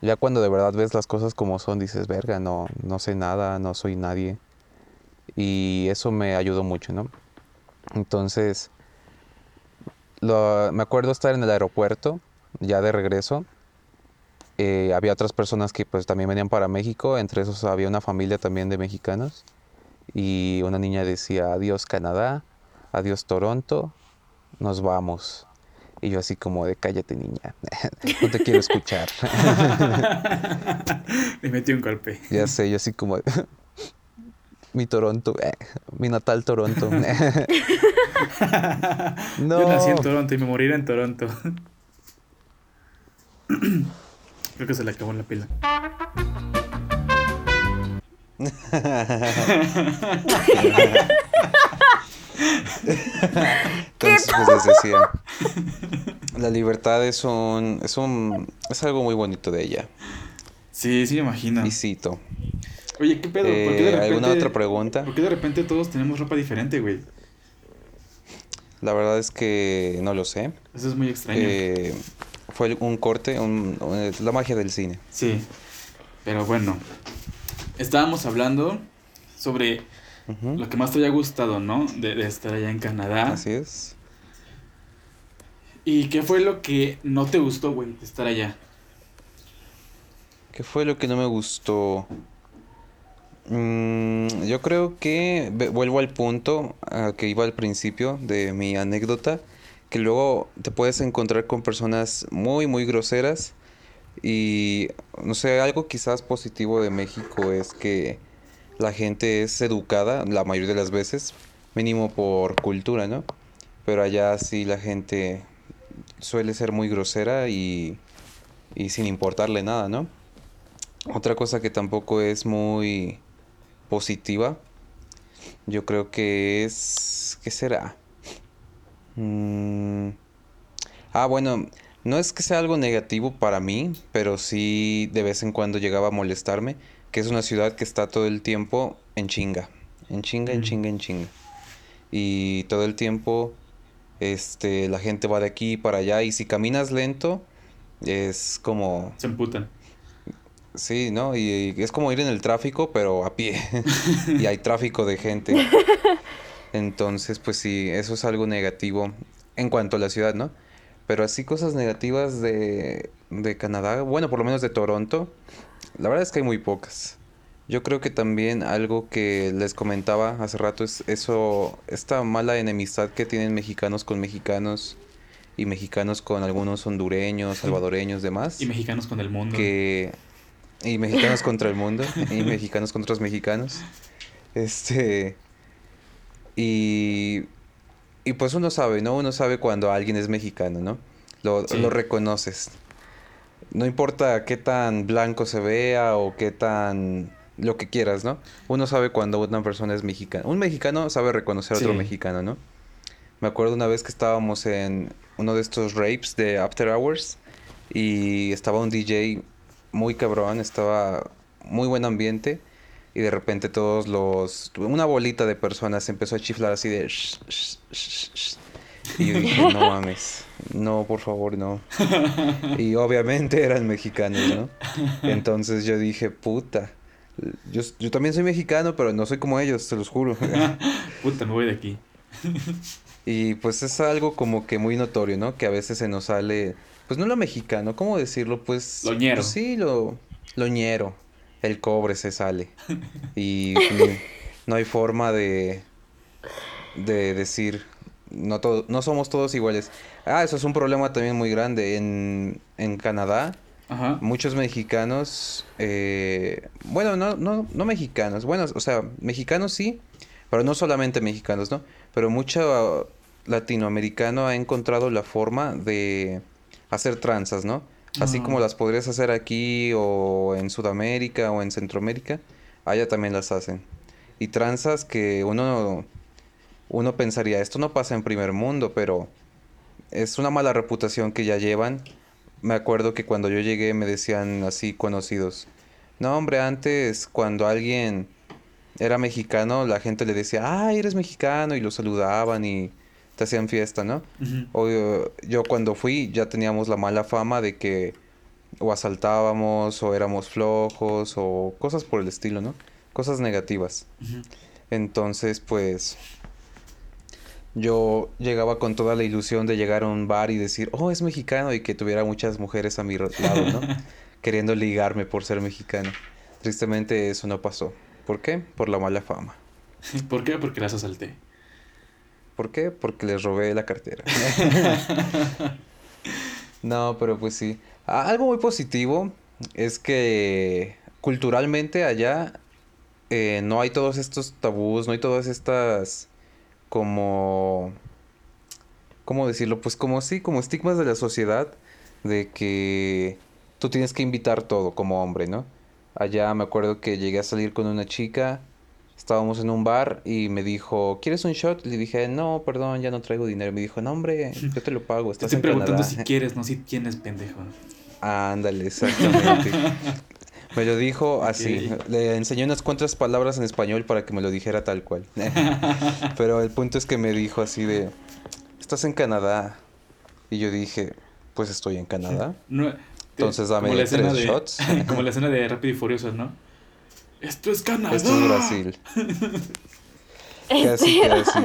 ya cuando de verdad ves las cosas como son, dices, verga, no, no sé nada, no soy nadie. Y eso me ayudó mucho, ¿no? Entonces, lo- me acuerdo estar en el aeropuerto, ya de regreso. Eh, había otras personas que pues también venían para México, entre esos había una familia también de mexicanos. Y una niña decía, adiós Canadá, adiós Toronto, nos vamos. Y yo así como de, cállate niña, (laughs) no te quiero escuchar. (laughs) Le metí un golpe. (laughs) ya sé, yo así como, de, mi Toronto, eh, mi natal Toronto. no. Yo nací en Toronto y me moriré en Toronto. Creo que se le acabó la pila. Entonces, pues les decía, la libertad es un, es un, es algo muy bonito de ella. Sí, sí me imagino. Y cito. Oye, ¿qué pedo? ¿Por qué de Eh, repente... ¿Alguna otra pregunta? ¿Por qué de repente todos tenemos ropa diferente, güey? La verdad es que no lo sé. Eso es muy extraño. Eh, fue un corte, un- un- es la magia del cine. Sí. Pero bueno. Estábamos hablando sobre lo que más te haya gustado, ¿no? De, de estar allá en Canadá. Así es. ¿Y qué fue lo que no te gustó, güey, de estar allá? ¿Qué fue lo que no me gustó? Mm, yo creo que vuelvo al punto a que iba al principio de mi anécdota, que luego te puedes encontrar con personas muy, muy groseras y, no sé, algo quizás positivo de México es que la gente es educada la mayoría de las veces, mínimo por cultura, ¿no? Pero allá sí la gente suele ser muy grosera y, y sin importarle nada, ¿no? Otra cosa que tampoco es muy positiva, yo creo que es... ¿Qué será? Mm, Ah, bueno, no es que sea algo negativo para mí, pero sí de vez en cuando llegaba a molestarme, que es una ciudad que está todo el tiempo en chinga, en chinga, en chinga, en chinga. Y todo el tiempo, este, la gente va de aquí para allá y si caminas lento, es como Se emputan. Sí, ¿no? Y, y es como ir en el tráfico, pero a pie. (laughs) y hay tráfico de gente. (laughs) Entonces, pues sí, eso es algo negativo en cuanto a la ciudad, ¿no? Pero así cosas negativas de, de Canadá, bueno, por lo menos de Toronto, la verdad es que hay muy pocas. Yo creo que también algo que les comentaba hace rato es eso, esta mala enemistad que tienen mexicanos con mexicanos y mexicanos con algunos hondureños, (laughs) salvadoreños, demás. Y mexicanos con el mundo. Que, y mexicanos contra el mundo, y mexicanos contra los mexicanos. Este. Y. Y pues uno sabe, ¿no? Uno sabe cuando alguien es mexicano, ¿no? Lo, Sí. lo reconoces. No importa qué tan blanco se vea o qué tan. lo que quieras, ¿no? Uno sabe cuando una persona es mexicana. Un mexicano sabe reconocer a otro mexicano, ¿no? Me acuerdo una vez que estábamos en uno de estos rapes de After Hours y estaba un DJ muy cabrón, estaba muy buen ambiente y de repente todos los una bolita de personas empezó a chiflar así de "Shh, shh, shh, shh". y yo dije, no mames, no, por favor, no. Y obviamente eran mexicanos, ¿no? Entonces yo dije, puta. Yo, yo también soy mexicano, pero no soy como ellos, se los juro. (laughs) Puta, me voy de aquí. Y pues es algo como que muy notorio, ¿no? Que a veces se nos sale, pues no lo mexicano, ¿cómo decirlo? Pues... Lo ñero. pues sí, lo, lo ñero. El cobre se sale. (laughs) Y no hay forma de, de decir, no, todo, no somos todos iguales. Ah, eso es un problema también muy grande. En, en Canadá, Ajá. muchos mexicanos, eh, bueno, no, no, no mexicanos, bueno, o sea, mexicanos sí, pero no solamente mexicanos, ¿no? Pero mucho latinoamericano ha encontrado la forma de hacer tranzas, ¿no? Así como las podrías hacer aquí o en Sudamérica o en Centroamérica, allá también las hacen. Y tranzas que uno, uno pensaría, esto no pasa en primer mundo, pero es una mala reputación que ya llevan. Me acuerdo que cuando yo llegué me decían así conocidos, no hombre, antes cuando alguien era mexicano, la gente le decía, ah, eres mexicano, y lo saludaban y te hacían fiesta, ¿no? O, eh, yo cuando fui ya teníamos la mala fama de que o asaltábamos o éramos flojos o cosas por el estilo, ¿no? Cosas negativas. Entonces, pues yo llegaba con toda la ilusión de llegar a un bar y decir, oh, es mexicano y que tuviera muchas mujeres a mi lado, ¿no? (laughs) Queriendo ligarme por ser mexicano. Tristemente eso no pasó. ¿Por qué? Por la mala fama. ¿Por qué? Porque las asalté. ¿Por qué? Porque les robé la cartera. (laughs) No, pero pues sí. Algo muy positivo es que culturalmente allá eh, no hay todos estos tabús, no hay todas estas como... ¿Cómo decirlo? Pues como sí, como estigmas de la sociedad de que tú tienes que invitar todo como hombre, ¿no? Allá me acuerdo que llegué a salir con una chica, estábamos en un bar y me dijo, ¿quieres un shot? Le dije, no, perdón, ya no traigo dinero. Me dijo, no, hombre, yo te lo pago, Te estás estoy en preguntando Canadá. si quieres, no si tienes, pendejo. Ándale, exactamente. (laughs) Me lo dijo así. Ok. Le enseñé unas cuantas palabras en español para que me lo dijera tal cual. (laughs) Pero el punto es que me dijo así de, ¿estás en Canadá? Y yo dije, pues estoy en Canadá. No, Entonces, dame tres de- shots. (laughs) como la escena de Rápido y Furioso, ¿no? Esto es Canadá. Esto es Brasil. (laughs) Casi, casi.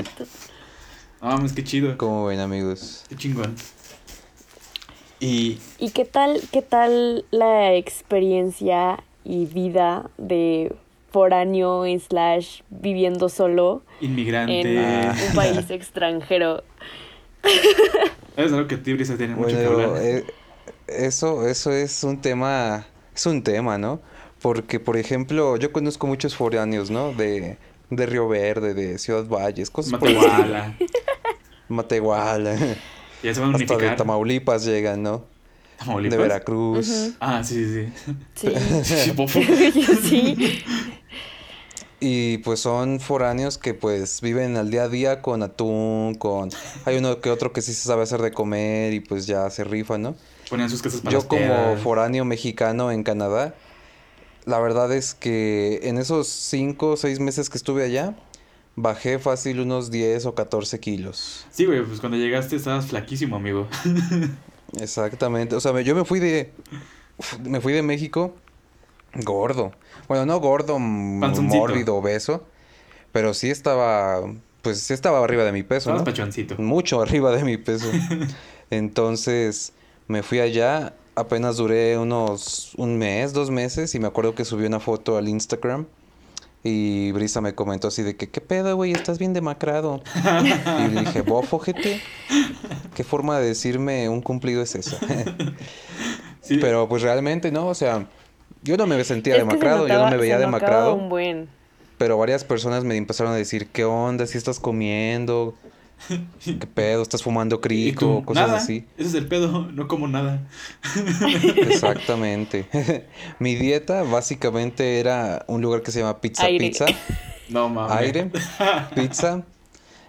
No mames, qué chido. ¿Cómo ven, amigos? Qué chingón. Y ¿Y qué tal, qué tal la experiencia y vida de foráneo slash viviendo solo inmigrante. en Ah. un país extranjero? (laughs) Es algo que a ti, Brisa, tiene mucho que hablar. eh, eso, eso es un tema, es un tema, ¿no? Porque, por ejemplo, yo conozco muchos foráneos, ¿no? De, de Río Verde, de Ciudad Valles, cosas. Matehuala. (laughs) Matehuala. Ya se van a Hasta de. Tamaulipas llegan, ¿no? Tamaulipas. De Veracruz. Ah, sí, sí, Sí. (laughs) (laughs) sí. Y pues son foráneos que pues viven al día a día con atún, con... Hay uno que otro que sí se sabe hacer de comer y pues ya se rifa, ¿no? Ponían sus casas para Yo como foráneo mexicano en Canadá, la verdad es que en esos 5 o 6 meses que estuve allá, bajé fácil unos 10 o 14 kilos. Sí, güey, pues cuando llegaste estabas flaquísimo, amigo. (laughs) Exactamente. O sea, yo me fui de... Me fui de México gordo. Bueno, no gordo, Panzoncito. mórbido, obeso, pero sí estaba, pues sí estaba arriba de mi peso, Estabas ¿no? pachoncito. Mucho (laughs) arriba de mi peso. Entonces me fui allá, apenas duré unos un mes, dos meses y me acuerdo que subí una foto al Instagram y Brisa me comentó así de que, ¿qué pedo, güey? Estás bien demacrado. y le dije, bofo, ojete. ¿Qué forma de decirme un cumplido es esa? (laughs) Sí, Pero pues realmente no, o sea, yo no me sentía Es que se demacrado, yo no me veía se demacrado, un buen. pero varias personas me empezaron a decir, ¿qué onda? ¿Si estás comiendo? (laughs) ¿Qué pedo? ¿Estás fumando crico? tú, Cosas nada, así. ese es el pedo, no como nada. (laughs) Exactamente. (laughs) Mi dieta básicamente era un lugar que se llama Pizza Aire. Pizza, No mames. aire, pizza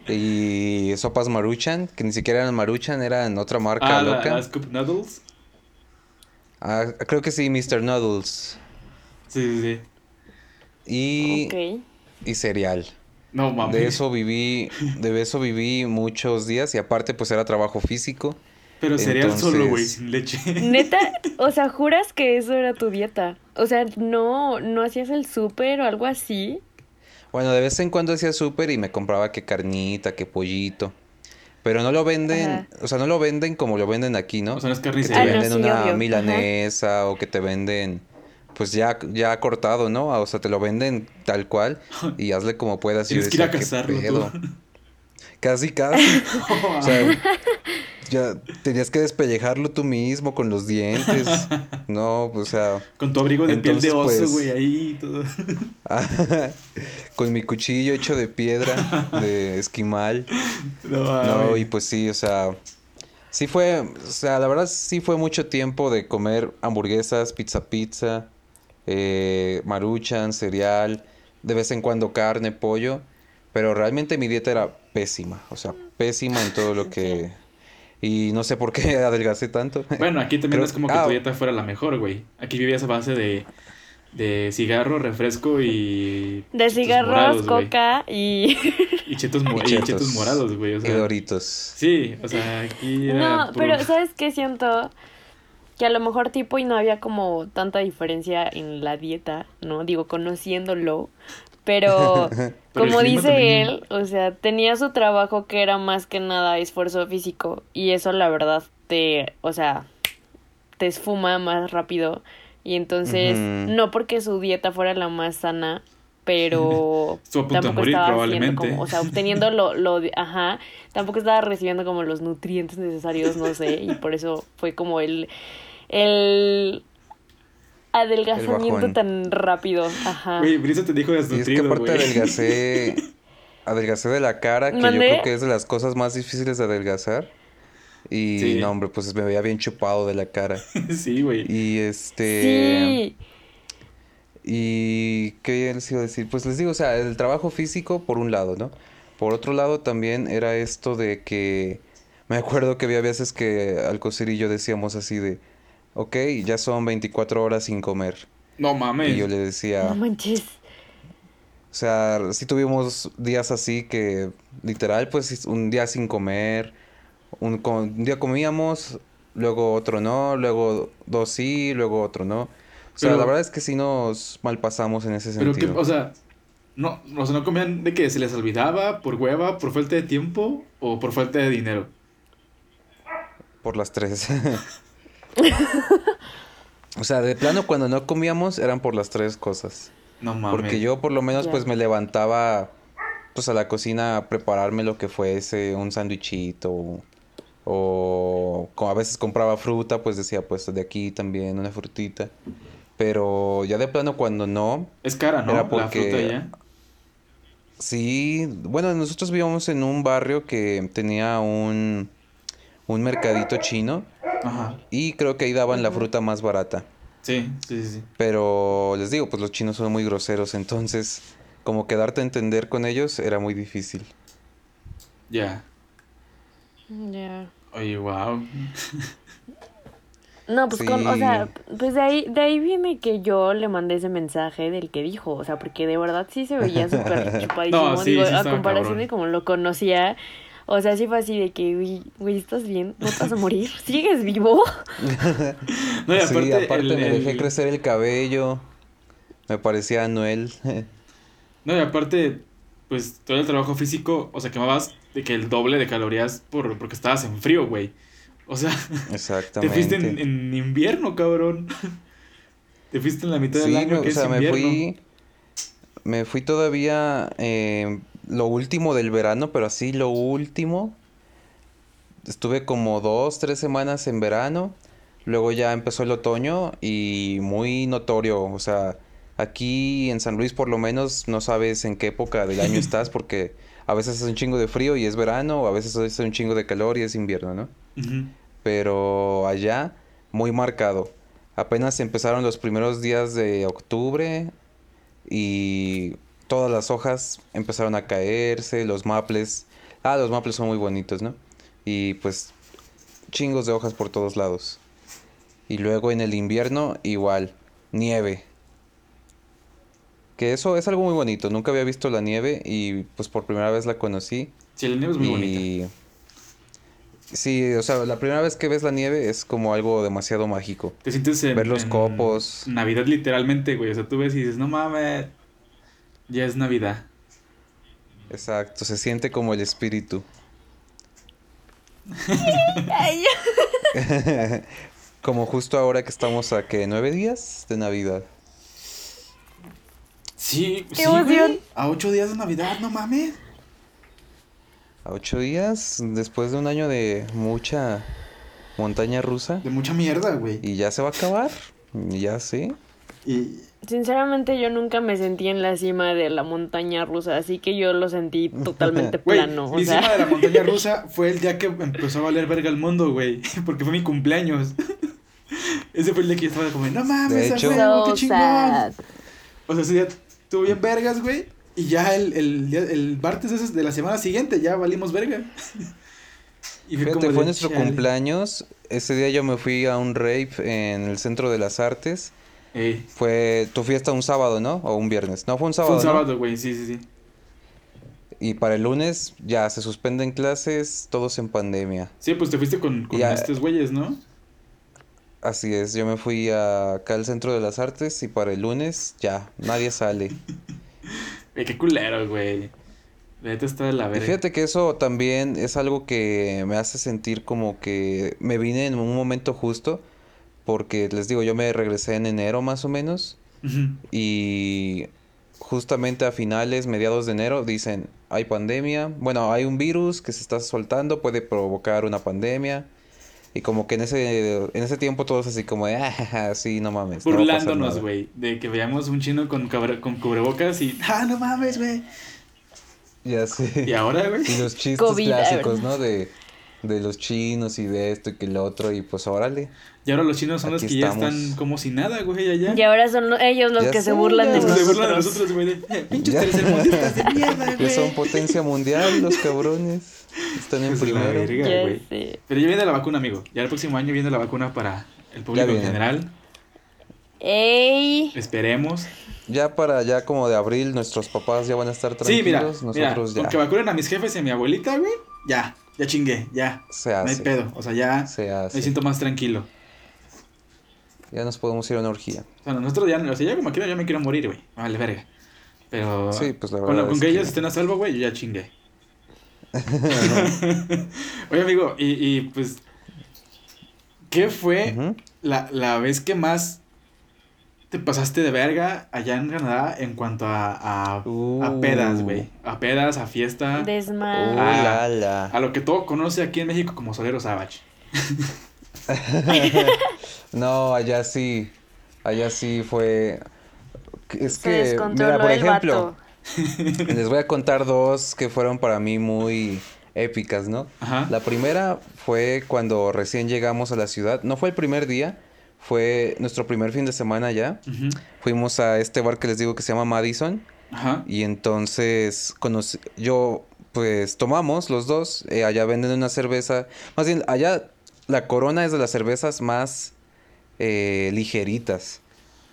y sopas Maruchan, que ni siquiera eran Maruchan, eran otra marca Ah, la- loca. las cup noodles. Ah, creo que sí, Mr. Noodles. Sí, sí, sí. Y, Ok. y cereal. No mames. De eso viví, de eso viví muchos días y aparte pues era trabajo físico. Pero cereal solo, güey, entonces- sin leche. Neta, (laughs) o sea, juras que eso era tu dieta. O sea, no, no hacías el súper o algo así. Bueno, de vez en cuando hacía súper y me compraba que carnita, que pollito. Pero no lo venden, Ajá. o sea, no lo venden como lo venden aquí, ¿no? O sea, no es que te. Ah, no, venden sí, una obvio. Ajá. milanesa o que te venden pues ya, ya cortado, ¿no? O sea, te lo venden tal cual y (laughs) hazle como puedas. Tienes que ir a decía, "¿Qué cazarlo pedo?". tú. (laughs) Casi, casi. (laughs) O sea, ya tenías que despellejarlo tú mismo con los dientes. No, pues, o sea, Con tu abrigo de piel de oso, pues- güey, ahí y todo. con mi cuchillo hecho de piedra, de esquimal. No, No, y pues sí, o sea, sí fue, o sea, la verdad sí fue mucho tiempo de comer hamburguesas, pizza pizza, eh, maruchan, cereal, de vez en cuando carne, pollo, pero realmente mi dieta era pésima, o sea, pésima en todo lo que... Y no sé por qué (laughs) adelgacé tanto. Bueno, aquí también Creo- es como que ah, tu dieta fuera la mejor, güey. Aquí vivías a base de, de cigarro, refresco y... De cigarros, morados, coca y... (laughs) Y chetos, mo- Y y chetos. chetos morados, güey. O Y sea, Doritos. sí, o sea, aquí era No, puro- pero ¿sabes qué siento? Que a lo mejor tipo y no había como tanta diferencia en la dieta, ¿no? Digo, conociéndolo. Pero (laughs) como dice él, o sea, tenía su trabajo que era más que nada esfuerzo físico. Y eso la verdad te, o sea, te esfuma más rápido. Y entonces, no porque su dieta fuera la más sana, pero (laughs) tampoco morir, estaba haciendo probablemente. como, o sea, obteniendo lo, lo, ajá, tampoco estaba recibiendo como los nutrientes necesarios, no sé, y por eso fue como el, el adelgazamiento tan rápido, ajá. Güey, Brisa te dijo Y es que desnutrido, aparte güey. adelgacé, (laughs) adelgacé de la cara, que yo creo que es de las cosas más difíciles de adelgazar. Y Sí. no, hombre, pues me veía bien chupado de la cara. (laughs) sí, güey. Y este... Sí, Y qué les iba a decir, pues les digo, o sea, el trabajo físico por un lado, ¿no? Por otro lado también era esto de que me acuerdo que había veces que Alcocer y yo decíamos así de, ok, ya son 24 horas sin comer. No mames. Y yo le decía, no manches. o sea, sí tuvimos días así que literal, pues un día sin comer, un, día comíamos, luego otro no, luego dos sí, luego otro no. O sea, Pero- la verdad es que sí nos malpasamos en ese Pero que, sentido. o sea, no, o sea, no comían de que se les olvidaba por hueva, por falta de tiempo o por falta de dinero. Por las tres. (laughs) (laughs) o sea, de plano cuando no comíamos eran por las tres cosas. No mames. Porque yo por lo menos pues me levantaba pues a la cocina a prepararme lo que fuese, un sándwichito o, o como a veces compraba fruta, pues decía pues de aquí también una frutita. Pero ya de plano cuando no, Es cara, ¿no? Era La porque- fruta ya. sí, bueno, nosotros vivíamos en un barrio que tenía un un mercadito chino Ajá. y creo que ahí daban la fruta más barata. Sí, sí, sí. Pero les digo, pues los chinos son muy groseros, entonces como que darte a entender con ellos era muy difícil. Ya. Ya. Oye, wow. No, pues con, o sea, pues de ahí, de ahí viene que yo le mandé ese mensaje del que dijo, o sea, porque de verdad sí se veía (laughs) súper chupadísimo, No, sí, digo, sí a comparación cabrón. de como lo conocía, o sea, sí fue así de que, güey, güey, ¿estás bien? ¿No te vas a morir? (laughs) ¿Sigues vivo? (laughs) No, y sí, aparte, aparte el- me dejé el- crecer el cabello. Me parecía Anuel. (laughs) No, y aparte, pues todo el trabajo físico, o sea, quemabas de que el doble de calorías por, porque estabas en frío, güey. O sea, te Exactamente. fuiste en, en invierno, cabrón. Te fuiste en la mitad del Sí, año me- que o es sea, me invierno. fui. Me fui todavía eh, lo último del verano, pero así lo último. Estuve como dos, tres semanas en verano. Luego ya empezó el otoño y muy notorio. O sea, aquí en San Luis por lo menos no sabes en qué época del año (laughs) estás porque a veces hace un chingo de frío y es verano, o a veces hace un chingo de calor y es invierno, ¿no? Pero allá muy marcado. Apenas empezaron los primeros días de octubre y todas las hojas empezaron a caerse, los maples. Ah, los maples son muy bonitos, ¿no? Y pues chingos de hojas por todos lados. Y luego en el invierno igual, nieve. Que eso es algo muy bonito. Nunca había visto la nieve y pues por primera vez la conocí. Sí, la nieve es muy bonita. Y sí, o sea, la primera vez que ves la nieve es como algo demasiado mágico. Te sientes en, ver los en copos. Navidad literalmente, güey. O sea, tú ves y dices, no mames, ya es Navidad. Exacto, se siente como el espíritu. (laughs) Como justo ahora que estamos a que nueve días de Navidad. Sí, ¡Qué sí, güey. A ocho días de Navidad, no mames. A ocho días, después de un año de mucha montaña rusa. De mucha mierda, güey. Y ya se va a acabar. Ya sí. Y Sinceramente yo nunca me sentí en la cima de la montaña rusa, así que yo lo sentí (laughs) totalmente plano. mi O sea, cima de la (laughs) montaña rusa fue el día que empezó a valer verga el mundo, güey. (laughs) Porque fue mi cumpleaños. Ese fue el día que yo estaba como, no mames, hecho- huevo, qué chingón. sad. O sea, ese día estuvo bien vergas, güey. Y ya el, el, día- el martes ese de la semana siguiente ya valimos verga. Y Fíjate, como fue nuestro chale. cumpleaños. Ese día yo me fui a un rave en el Centro de las Artes. Ey, Fue tu fiesta un sábado, ¿no? O un viernes. No, fue un fue sábado. un ¿no? sábado, güey, sí, sí, sí. Y para el lunes ya se suspenden clases, todos en pandemia. Sí, pues te fuiste con, con estos güeyes, ¿no? Así es, yo me fui a- acá al Centro de las Artes y para el lunes ya, nadie sale. (laughs) Qué culero, güey. Está de la verga. fíjate que eso también es algo que me hace sentir como que me vine en un momento justo, porque les digo, yo me regresé en enero más o menos y justamente a finales, mediados de enero dicen, hay pandemia, bueno, hay un virus que se está soltando, puede provocar una pandemia. Y como que en ese, en ese tiempo todos así como de, ah, jaja, sí, no mames. Burlándonos, nada". güey. De que veamos un chino con, cabre- con cubrebocas y. ¡Ah, no mames, güey! Ya sé. Y ahora, güey. Y los chistes COVID, clásicos, ¿no? De, de los chinos y de esto y que lo otro y pues órale. Y ahora los chinos son los que ya están como si nada, güey, allá. Y ahora son lo- ellos los Ya que se burlan de Los que se nosotros. burlan de nosotros, güey. "Eh, Pinches tercermundistas de mierda, (laughs) Que son güey. potencia mundial los cabrones. Están en la primero. verga, güey. Pero ya viene la vacuna, amigo. Ya el próximo año viene la vacuna para el público en general. ¡Ey! Esperemos. Ya para ya como de abril nuestros papás ya van a estar Sí, mira, tranquilos. mira, nosotros con que ya. vacunen a mis jefes y a mi abuelita, güey, ya, ya chingué, ya. Se No hay hace. pedo, o sea, ya Se me hace. siento más tranquilo. Ya nos podemos ir a una orgía. O sea, nosotros ya, o sea, ya como quiera, ya me quiero morir, güey. Vale, verga. Pero Sí, pues la con, verdad con es que que- ellos estén a salvo, güey, yo ya chingué. (laughs) (laughs) Oye, amigo, y, y pues, ¿qué fue la, la vez que más te pasaste de verga allá en Canadá en cuanto a, a, a Uh. pedas, güey? A pedas, a fiesta, Uh, Desma. Ah. la, la. a lo que todo conoce aquí en México como Solero Savage. (laughs) No, allá sí. Allá sí fue. Es Se que, mira, por ejemplo, vato. (laughs) les voy a contar dos que fueron para mí muy épicas, ¿no? Ajá. La primera fue cuando recién llegamos a la ciudad. No fue el primer día, fue nuestro primer fin de semana ya. Fuimos a este bar que les digo que se llama Madison. Ajá. Y entonces conocí, yo, pues tomamos los dos. eh, allá venden una cerveza. Más bien, allá la corona es de las cervezas más eh, ligeritas.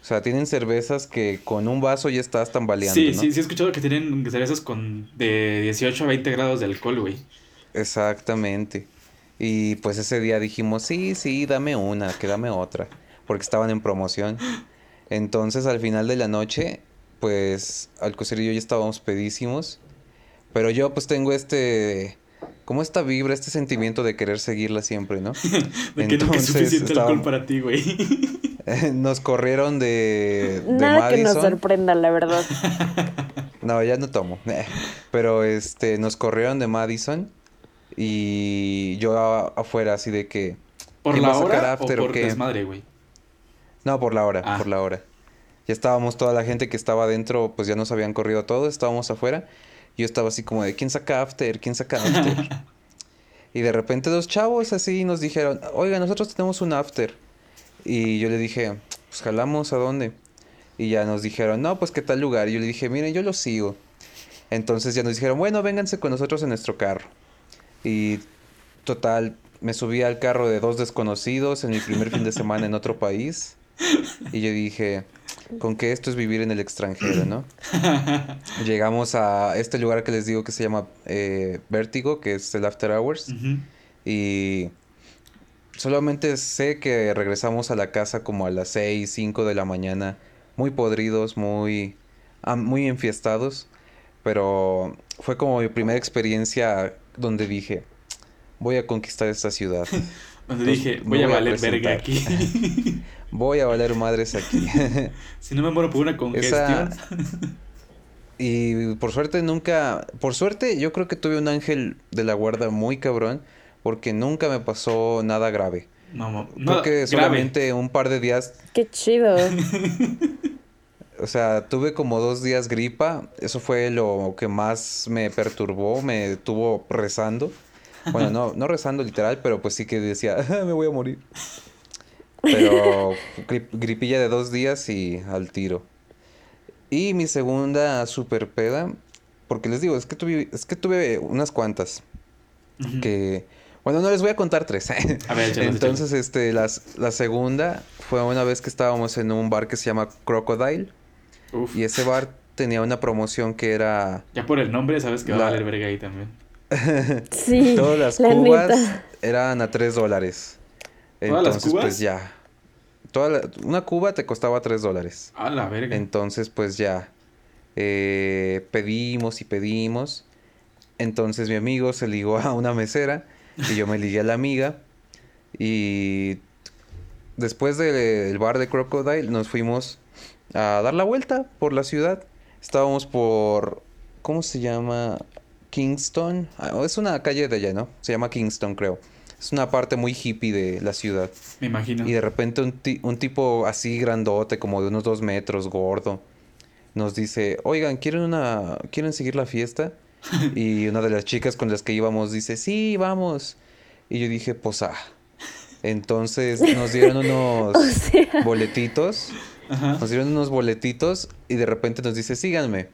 O sea, tienen cervezas que con un vaso ya estás tambaleando, Sí, ¿no? sí, sí he escuchado que tienen cervezas con de 18 a 20 grados de alcohol, güey. Exactamente. Y pues ese día dijimos, sí, sí, dame una, que dame otra. Porque estaban en promoción. Entonces al final de la noche, pues Alcocer y yo ya estábamos pedísimos. Pero yo pues tengo este, como esta vibra, este sentimiento de querer seguirla siempre, ¿no? (laughs) de que nunca es suficiente alcohol para ti, güey. (laughs) nos corrieron de, de Nada que nos Madison. sorprenda, la verdad. (laughs) No, ya no tomo. Pero este, nos corrieron de Madison y yo a- afuera así de que... ¿Por ¿Quién la hora after o por qué? desmadre, güey? No, por la hora, Ah. por la hora. Ya estábamos, toda la gente que estaba adentro, pues ya nos habían corrido todos, estábamos afuera. Yo estaba así como de, ¿quién saca after? ¿Quién saca after? (laughs) y de repente dos chavos así nos dijeron, oiga, nosotros tenemos un after. Y yo le dije, pues jalamos a dónde. Y ya nos dijeron, no, pues qué tal lugar. Y yo le dije, miren, yo lo sigo. Entonces ya nos dijeron, bueno, vénganse con nosotros en nuestro carro. Y total, me subí al carro de dos desconocidos en mi primer fin de semana en otro país. Y yo dije, con que esto es vivir en el extranjero, ¿no? (laughs) Llegamos a este lugar que les digo que se llama eh, Vértigo, que es el After Hours. Y solamente sé que regresamos a la casa como a las 6, 5 de la mañana, muy podridos, muy, muy enfiestados. Pero fue como mi primera experiencia donde dije, voy a conquistar esta ciudad. (laughs) Donde Entonces, dije, voy a voy a valer verga aquí. (laughs) Voy a valer madres aquí. (laughs) si no me muero por una congestión. Esa- Y por suerte nunca, por suerte yo creo que tuve un ángel de la guarda muy cabrón, porque nunca me pasó nada grave. No, no, Creo que grave. solamente un par de días, Qué chido. O sea, tuve como dos días gripa, eso fue lo que más me perturbó, me tuvo rezando. Bueno, no, no rezando literal, pero pues sí que decía, "Ah, (laughs) me voy a morir. Pero (laughs) grip- gripilla de dos días y al tiro. Y mi segunda super peda, porque les digo, es que tuve, es que tuve unas cuantas. Que, bueno, no les voy a contar tres. A ver, échalos, Entonces, este, las, la segunda fue una vez que estábamos en un bar que se llama Crocodile. Uf. Y ese bar tenía una promoción que era Ya por el nombre sabes que va a valer verga ahí también. (laughs) Sí. (laughs) todas las la cubas neta. eran a tres dólares. ¿Todas las Entonces, cubas? pues ya. Toda la- una cuba te costaba tres dólares. A la verga. Entonces, pues ya. eh, pedimos y pedimos. Entonces mi amigo se ligó a una mesera y yo me ligué a la amiga. Y después del bar de Crocodile nos fuimos a dar la vuelta por la ciudad. Estábamos por... ¿Cómo se llama? Kingston. Ah, es una calle de allá, ¿no? Se llama Kingston, creo. Es una parte muy hippie de la ciudad. Me imagino. Y de repente un, ti- un tipo así grandote, como de unos dos metros, gordo, nos dice, oigan, ¿quieren una, ¿quieren seguir la fiesta? (laughs) Y una de las chicas con las que íbamos dice, sí, vamos. Y yo dije, pues ah. Entonces nos dieron (laughs) unos O sea, boletitos, Ajá. nos dieron unos boletitos y de repente nos dice, síganme.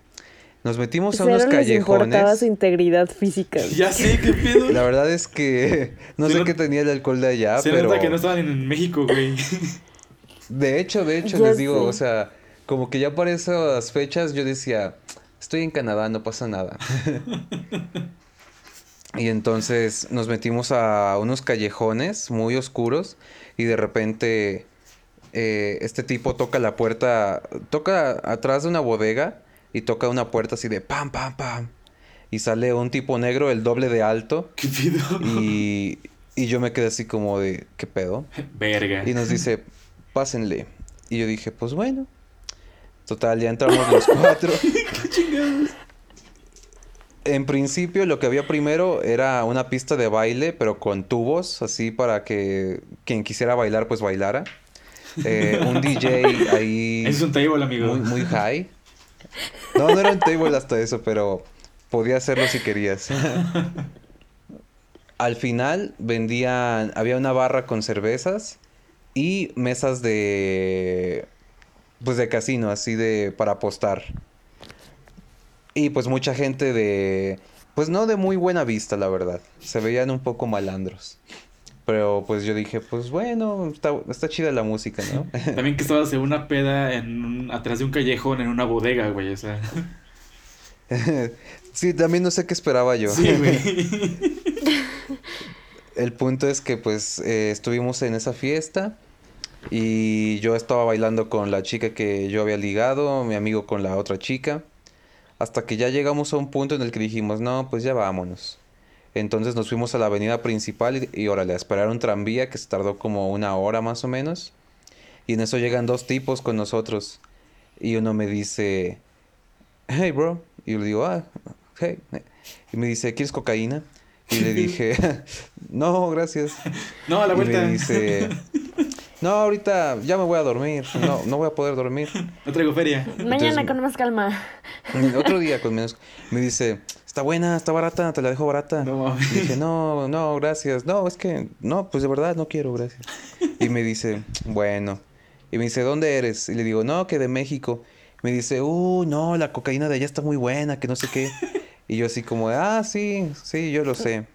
Nos metimos a unos les importaba callejones. su integridad física. Ya sé, qué (laughs) pedo. La verdad es que (laughs) no Se sé qué tenía el alcohol de allá, Se pero... nota que no estaban en México, güey. (laughs) De hecho, de hecho, Ya les digo, sé. o sea, como que ya para esas fechas yo decía, estoy en Canadá, no pasa nada. y entonces nos metimos a unos callejones muy oscuros y de repente eh, este tipo toca la puerta, toca atrás de una bodega y toca una puerta así de pam, pam, pam. Y sale un tipo negro, el doble de alto. (laughs) ¿Qué? Y, y yo me quedé así como de, ¿qué pedo? Verga. Y nos dice, pásenle. Y yo dije, pues bueno. Total, ya entramos los cuatro. (laughs) En principio lo que había primero era una pista de baile, pero con tubos, así para que quien quisiera bailar, pues bailara. Eh, un DJ ahí es un table, amigo. muy, muy high. No, no era un table hasta eso, pero podía hacerlo si querías. Al final vendían, había una barra con cervezas y mesas de, pues de casino, así de, para apostar. Y pues mucha gente de, pues no de muy buena vista, la verdad. Se veían un poco malandros. Pero pues yo dije, pues bueno, está, está chida la música, ¿no? (laughs) También que estabas en una peda en un- atrás de un callejón en una bodega, güey. O sea. (laughs) sí, también no sé qué esperaba yo. Sí, güey. (laughs) El punto es que pues eh, estuvimos en esa fiesta Y yo estaba bailando con la chica que yo había ligado, mi amigo con la otra chica. Hasta que ya llegamos a un punto en el que dijimos, no, pues ya vámonos. Entonces nos fuimos a la avenida principal y, y órale, a esperar un tranvía que se tardó como una hora más o menos. Y en eso llegan dos tipos con nosotros. Y uno me dice, hey bro. Y yo le digo, ah, hey. Y me dice, ¿quieres cocaína? Y le (laughs) dije, (laughs) no, gracias. No, a la Y vuelta. me dice, (laughs) no, ahorita ya me voy a dormir. No, no voy a poder dormir. No traigo feria. Mañana Entonces- con más calma. Otro día con menos. Me dice, está buena, está barata, te la dejo barata. No mames. Y dije, no, no, gracias. No, es que, no, pues de verdad no quiero, gracias. Y me dice, bueno. Y me dice, ¿dónde eres? Y le digo, no, que de México. Me dice, uh, no, la cocaína de allá está muy buena, que no sé qué. Y yo así como, ah, sí, sí, yo lo sé.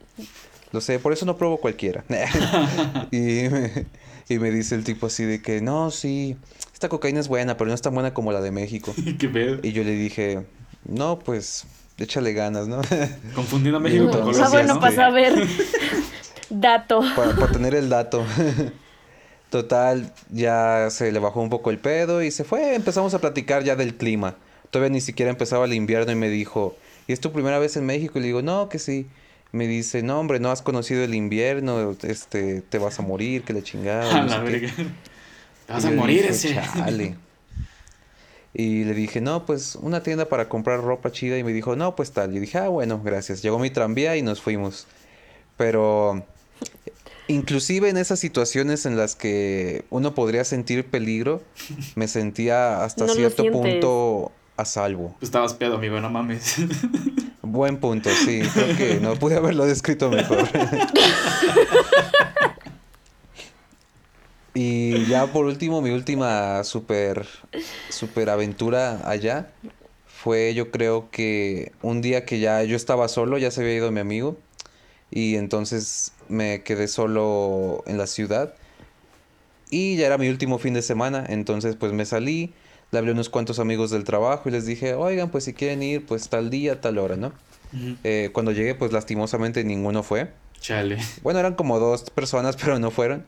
Lo sé, por eso no pruebo cualquiera. (laughs) y, me, y me dice el tipo así de que, no, sí, esta cocaína es buena, pero no es tan buena como la de México. (laughs) Qué pedo. Y yo le dije, no, pues, échale ganas, ¿no? (laughs) Confundiendo a México con Entonces, Ah, Colombia, bueno, ¿no? para saber. (laughs) Dato. para, para tener el dato. (laughs) Total, ya se le bajó un poco el pedo y se fue. Empezamos a platicar ya del clima. Todavía ni siquiera empezaba el invierno y me dijo, ¿y es tu primera vez en México? Y le digo, no, que sí. Me dice, no, hombre, no has conocido el invierno, este, te vas a morir, que le chingada. A no la sé qué". verga. Te vas Y a morir dije, ese. "Chale". Y le dije, no, pues una tienda para comprar ropa chida. Y me dijo, no, pues tal. Y dije, ah, bueno, gracias. Llegó mi tranvía y nos fuimos. Pero inclusive en esas situaciones en las que uno podría sentir peligro, me sentía hasta No cierto punto a salvo. Tú estabas pedo, amigo, no mames. Buen punto, sí. Creo que no pude haberlo descrito mejor. (laughs) y ya por último, mi última super, super aventura allá fue yo creo que un día que ya yo estaba solo, ya se había ido mi amigo. Y entonces me quedé solo en la ciudad. Y ya era mi último fin de semana, entonces pues me salí, le hablé a unos cuantos amigos del trabajo y les dije, oigan, pues si quieren ir, pues tal día, tal hora, ¿no? Eh, cuando llegué, pues lastimosamente ninguno fue. Chale. Bueno, eran como dos personas, (laughs) pero no fueron.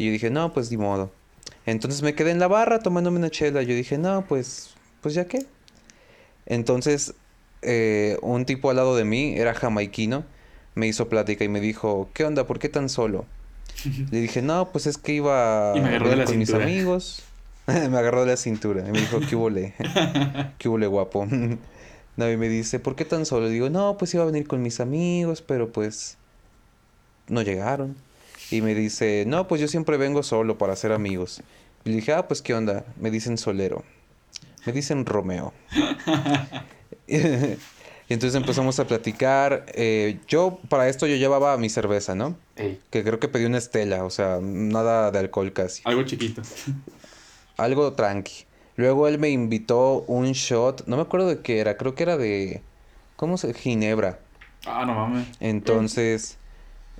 Y yo dije, no, pues ni modo. Entonces me quedé en la barra tomándome una chela. Yo dije, no, pues, pues ya qué. Entonces, eh, un tipo al lado de mí, era jamaiquino, me hizo plática y me dijo, ¿qué onda? ¿Por qué tan solo? (laughs) Le dije, no, pues es que iba Y me agarró de ver la con mis amigos. (laughs) me agarró de la cintura y me dijo, ¿qué hule? (laughs) ¿Qué hule, guapo? no, y me dice, ¿por qué tan solo? Le digo, no, pues iba a venir con mis amigos, pero pues no llegaron. Y me dice, no, pues yo siempre vengo solo para hacer amigos. Y le dije, ah, pues qué onda. Me dicen Solero. Me dicen Romeo. (laughs) y entonces empezamos a platicar. Eh, yo, para esto, yo llevaba mi cerveza, ¿no? Ey, Que creo que pedí una estela, o sea, nada de alcohol casi. algo chiquito. Algo tranqui. Luego él me invitó un shot, no me acuerdo de qué era, creo que era de, ¿cómo se? Ginebra. Ah, no mames. Entonces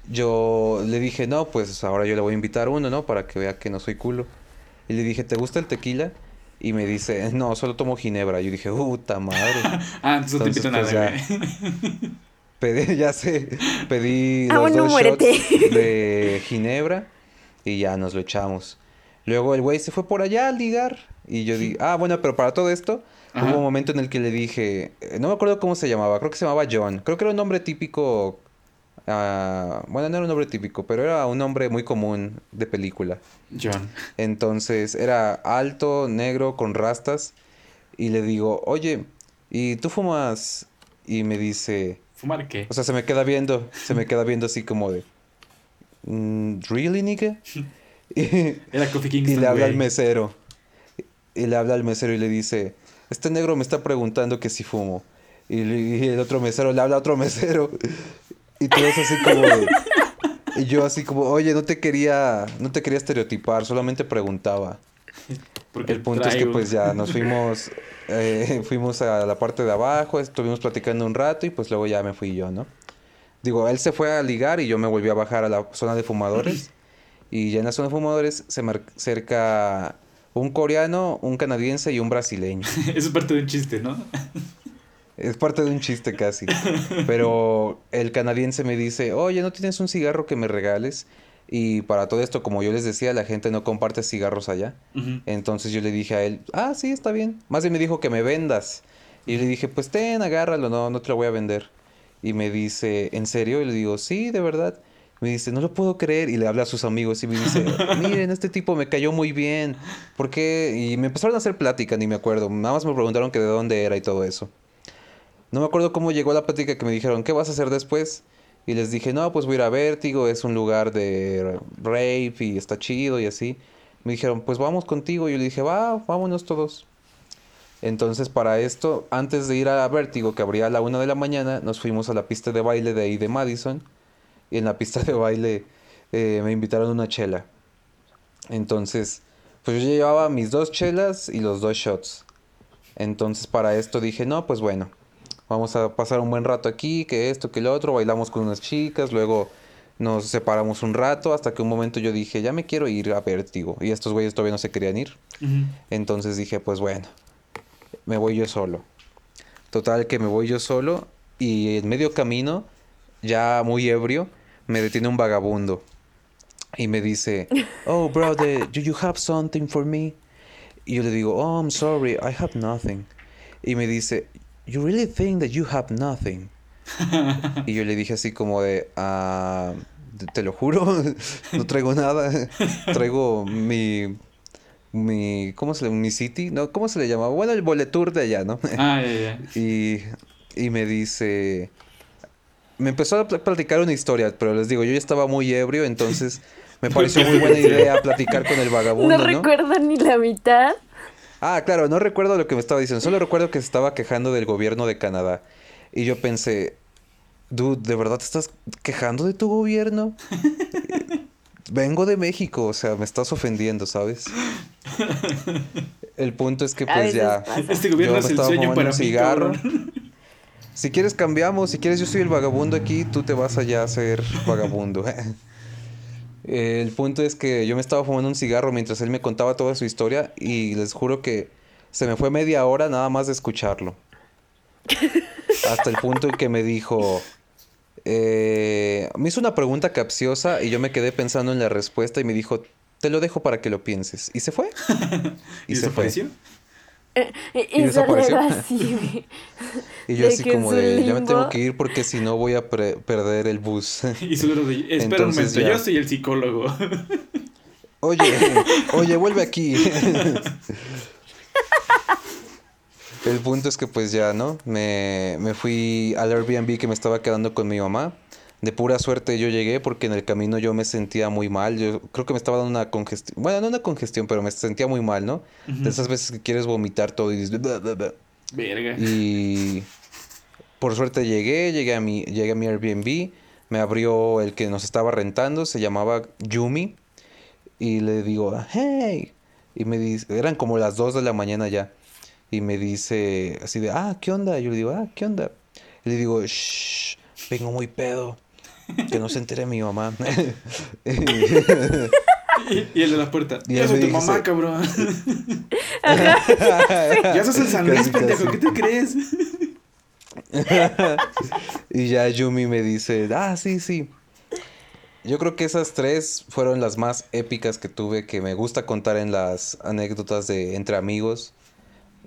yo le dije, no, pues ahora yo le voy a invitar uno, ¿no? Para que vea que no soy culo. Y le dije, ¿te gusta el tequila? Y me dice, no, solo tomo ginebra. Yo dije, puta madre. (laughs) Ah, entonces no te invito a pues, nada, ya. (laughs) Pedí, ya sé, pedí Ah, los bueno, dos muérete. shots de (laughs) ginebra y ya nos lo echamos. Luego el güey se fue por allá a ligar y yo dije, ah, bueno, pero para todo esto Ajá. hubo un momento en el que le dije, eh, no me acuerdo cómo se llamaba, creo que se llamaba John, creo que era un nombre típico, ah, bueno, no era un nombre típico, pero era un nombre muy común de película. John. Entonces era alto, negro, con rastas. Y le digo, oye, ¿y tú fumas? Y me dice, ¿Fumar qué? o sea, se me queda viendo, se me queda viendo así como de, "Mm, ¿really, nigga? Y, (laughs) Era Coffee y Kingston, le habla al güey. mesero. Y le habla al mesero y le dice, este negro me está preguntando que si fumo. Y, y el otro mesero le habla a otro mesero. Y todo es así como de- Y yo así como, oye, no te quería, no te quería estereotipar, solamente preguntaba. Porque El punto es que traigo. pues ya nos fuimos, eh, fuimos a la parte de abajo, estuvimos platicando un rato y pues luego ya me fui yo, ¿no? Digo, él se fue a ligar y yo me volví a bajar a la zona de fumadores. Y ya en la zona de fumadores se me acerca un coreano, un canadiense y un brasileño. (laughs) Eso es parte de un chiste, ¿no? Es parte de un chiste casi. (laughs) Pero el canadiense me dice, oye, ¿no tienes un cigarro que me regales? Y para todo esto, como yo les decía, la gente no comparte cigarros allá. Entonces yo le dije a él, ah, sí, está bien. Más bien me dijo que me vendas. Y le dije, pues ten, agárralo, no, no te lo voy a vender. Y me dice, ¿en serio? Y le digo, sí, de verdad. Me dice, no lo puedo creer. Y le habla a sus amigos y me dice, (laughs) miren, este tipo me cayó muy bien. ¿Por qué? Y me empezaron a hacer plática, ni me acuerdo. Nada más me preguntaron que de dónde era y todo eso. No me acuerdo cómo llegó la plática que me dijeron, ¿qué vas a hacer después? Y les dije, no, pues voy a ir a Vértigo, es un lugar de rape y está chido y así. Me dijeron, pues vamos contigo. Y yo le dije, va, vámonos todos. Entonces, para esto, antes de ir a Vértigo, que abría a la una de la mañana, nos fuimos a la pista de baile de ahí de Madison. Y en la pista de baile eh, me invitaron una chela. Entonces, pues yo llevaba mis dos chelas y los dos shots. Entonces, para esto dije, no, pues bueno, vamos a pasar un buen rato aquí, que esto, que lo otro. Bailamos con unas chicas, luego nos separamos un rato, hasta que un momento yo dije, ya me quiero ir a Vértigo. Y estos güeyes todavía no se querían ir. Entonces dije, pues bueno, me voy yo solo. Total que me voy yo solo y en medio camino, ya muy ebrio, me detiene un vagabundo y me dice, (laughs) oh brother, do you have something for me? Y yo le digo, oh I'm sorry, I have nothing. Y me dice, you really think that you have nothing? (laughs) Y yo le dije así como de, ah, te lo juro, (laughs) no traigo nada, (laughs) traigo mi, mi, ¿cómo se le, mi city? No, ¿cómo se le llamaba? Bueno, el boletur de allá, ¿no? Ah, ya, ya. Y, y me dice, me empezó a pl- platicar una historia, pero les digo, yo ya estaba muy ebrio, entonces me pareció muy buena idea platicar con el vagabundo, No ¿no? recuerdo ni la mitad. Ah, claro, no recuerdo lo que me estaba diciendo, solo recuerdo que se estaba quejando del gobierno de Canadá. Y yo pensé, dude, ¿de verdad te estás quejando de tu gobierno? (laughs) Vengo de México, o sea, me estás ofendiendo, ¿sabes? El punto es que pues ya... pasa. Este gobierno Yo es el sueño para un mí, cigarro. Si quieres cambiamos, si quieres yo soy el vagabundo aquí, tú te vas allá a ser vagabundo. (laughs) El punto es que yo me estaba fumando un cigarro mientras él me contaba toda su historia y les juro que se me fue media hora nada más de escucharlo. (laughs) Hasta el punto en que me dijo, eh, me hizo una pregunta capciosa y yo me quedé pensando en la respuesta y me dijo, te lo dejo para que lo pienses. Y se fue. (laughs) ¿Y, Y se fue. Desapareció? Y, ¿Y desapareció? (laughs) Así. Y yo así como de, ya me tengo que ir porque si no voy a pre- perder el bus. (laughs) Y solo de, espera un Entonces momento, ya. yo soy el psicólogo. (laughs) Oye, oye, vuelve aquí. El punto es que pues ya, ¿no? Me, me fui al Airbnb que me estaba quedando con mi mamá. De pura suerte yo llegué porque en el camino yo me sentía muy mal. Yo creo que me estaba dando una congestión. Bueno, no una congestión, pero me sentía muy mal, ¿no? De esas veces que quieres vomitar todo y dices... Verga. Y por suerte llegué, llegué a mi, llegué a mi Airbnb, me abrió el que nos estaba rentando, se llamaba Yumi, y le digo, hey, y me dice, eran como las 2 de la mañana ya, y me dice así de, ah, ¿qué onda? Yo le digo, ah, ¿qué onda? Y le digo, shh, vengo muy pedo, que no se entere mi mamá. Y, (laughs) y el de la puerta. Y Ya eso soy tu mamá, se- cabrón. (laughs) (laughs) ya sos el San Luis, pendejo. ¿Qué te crees? Y ya Yumi me dice, ah, sí, sí. Yo creo que esas tres fueron las más épicas que tuve, que me gusta contar en las anécdotas de entre amigos.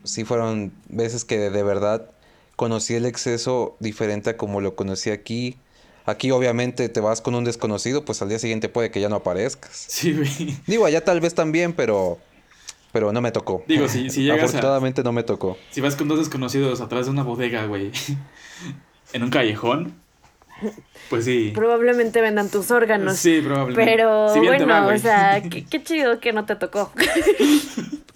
Sí fueron veces que de verdad conocí el exceso diferente a como lo conocí aquí. Aquí obviamente te vas con un desconocido, pues al día siguiente puede que ya no aparezcas. Sí, güey. Digo, allá tal vez también, pero pero no me tocó. Digo, si- si llegas a- Afortunadamente no me tocó. Si vas con dos desconocidos atrás de una bodega, güey. (laughs) En un callejón. Pues sí. Probablemente vendan tus órganos. Sí, probablemente. Pero Si bueno, va, o sea, (laughs) qué, qué chido que no te tocó.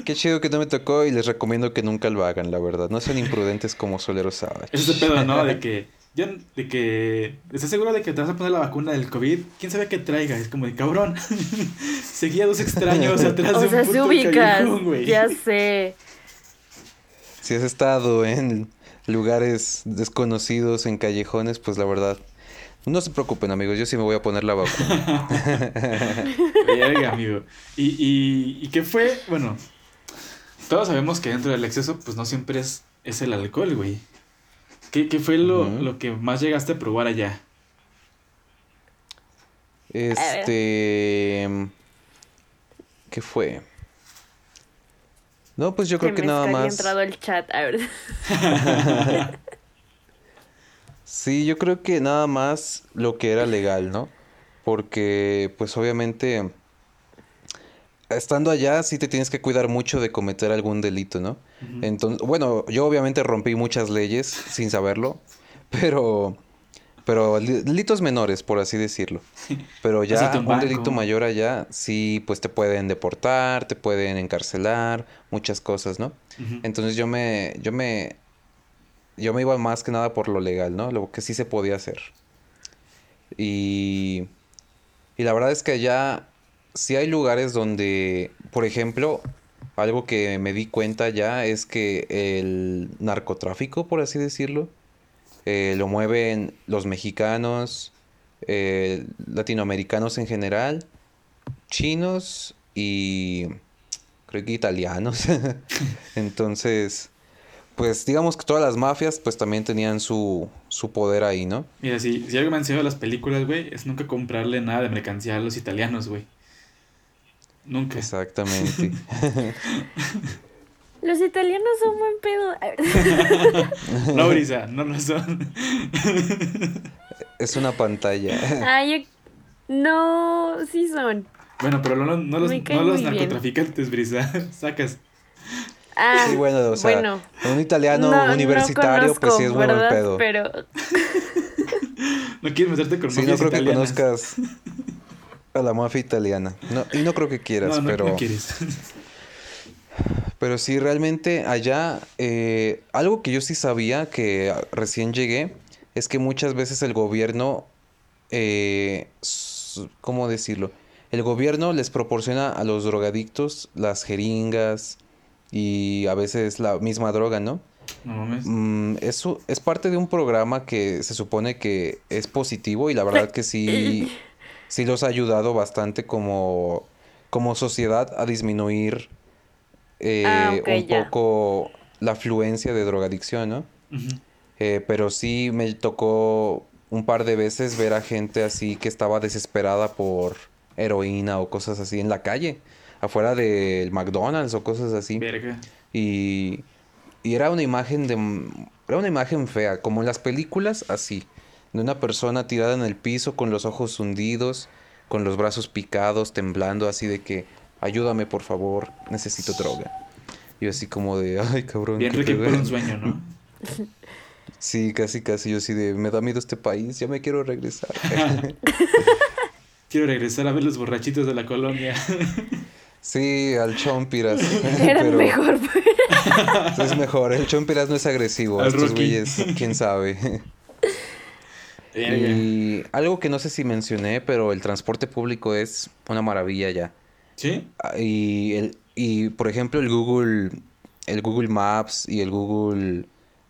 Qué chido que no me tocó y les recomiendo que nunca lo hagan, la verdad. No sean imprudentes como Solero. Es ese pedo, ¿no? De que. Ya, de que. ¿Estás seguro de que te vas a poner la vacuna del COVID? ¿Quién sabe qué traiga? Es como de cabrón. (laughs) Seguía a dos extraños atrás de o un sea, se puto ubicas. callejón. Ya sé. Si has estado en lugares desconocidos, en callejones, pues la verdad, no se preocupen amigos, yo sí me voy a poner la vacuna. (laughs) Verga, amigo. Y, y, ¿Y qué fue? Bueno, todos sabemos que dentro del exceso, pues no siempre es, es el alcohol, güey. ¿Qué, qué fue lo, lo que más llegaste a probar allá? Este. ¿Qué fue? No, pues yo creo que, nada más. entrado el chat, a ver. (laughs) sí, yo creo que nada más lo que era legal, ¿no? Porque, pues obviamente, estando allá sí te tienes que cuidar mucho de cometer algún delito, ¿no? Entonces, bueno, yo obviamente rompí muchas leyes sin saberlo, (laughs) pero pero delitos menores, por así decirlo. (laughs) Pero ya un, delito mayor allá, sí, pues te pueden deportar, te pueden encarcelar, muchas cosas, ¿no? Entonces yo me, yo me, yo me iba más que nada por lo legal, ¿no? Lo que sí se podía hacer. Y, y la verdad es que allá sí hay lugares donde, por ejemplo, algo que me di cuenta ya es que el narcotráfico, por así decirlo, eh, lo mueven los mexicanos, eh, latinoamericanos en general, chinos y creo que italianos. (laughs) Entonces, pues digamos que todas las mafias pues también tenían su, su poder ahí, ¿no? Mira, si, si algo me han enseñado las películas, güey, es nunca comprarle nada de mercancía a los italianos, güey. Nunca. Exactamente. (laughs) Los italianos son buen pedo. (laughs) no, Brisa, no lo son. (laughs) es una pantalla. Ay, no, sí son. Bueno, pero no, no los, no los narcotraficantes, Brisa. Sacas. Ah, sí, bueno, o sea, bueno, un italiano universitario, pues sí es muy buen pedo. Pero. no quieres meterte con Sí, no creo que conozcas a la mafia italiana. No, y no creo que quieras, no, pero. No quieres. (laughs) Pero sí, realmente allá, eh, algo que yo sí sabía que recién llegué, es que muchas veces el gobierno, eh, ¿cómo decirlo? El gobierno les proporciona a los drogadictos las jeringas y a veces la misma droga, ¿no? No mm, eso es parte de un programa que se supone que es positivo y la verdad que sí, (laughs) sí los ha ayudado bastante como, como sociedad a disminuir eh, ah, un poco la afluencia de drogadicción, ¿no? Eh, pero sí me tocó un par de veces ver a gente así que estaba desesperada por heroína o cosas así en la calle, afuera del McDonald's o cosas así. Y, y era una imagen de era una imagen fea, como en las películas así, de una persona tirada en el piso con los ojos hundidos, con los brazos picados, temblando así de que ayúdame por favor, necesito droga. Yo así como de, (laughs) ay cabrón. Bien que por un sueño, ¿no? (laughs) Sí, casi, casi. Yo así de, me da miedo este país, ya me quiero regresar. (laughs) quiero regresar a ver los borrachitos de la colonia. Sí, al Chompiras. Era mejor. Pues. es mejor, el Chompiras no es agresivo. Estos güeyes, quién sabe. Y algo que no sé si mencioné, pero el transporte público es una maravilla ya. ¿Sí? Ah, y, el, y por ejemplo, el Google, el Google Maps y el Google,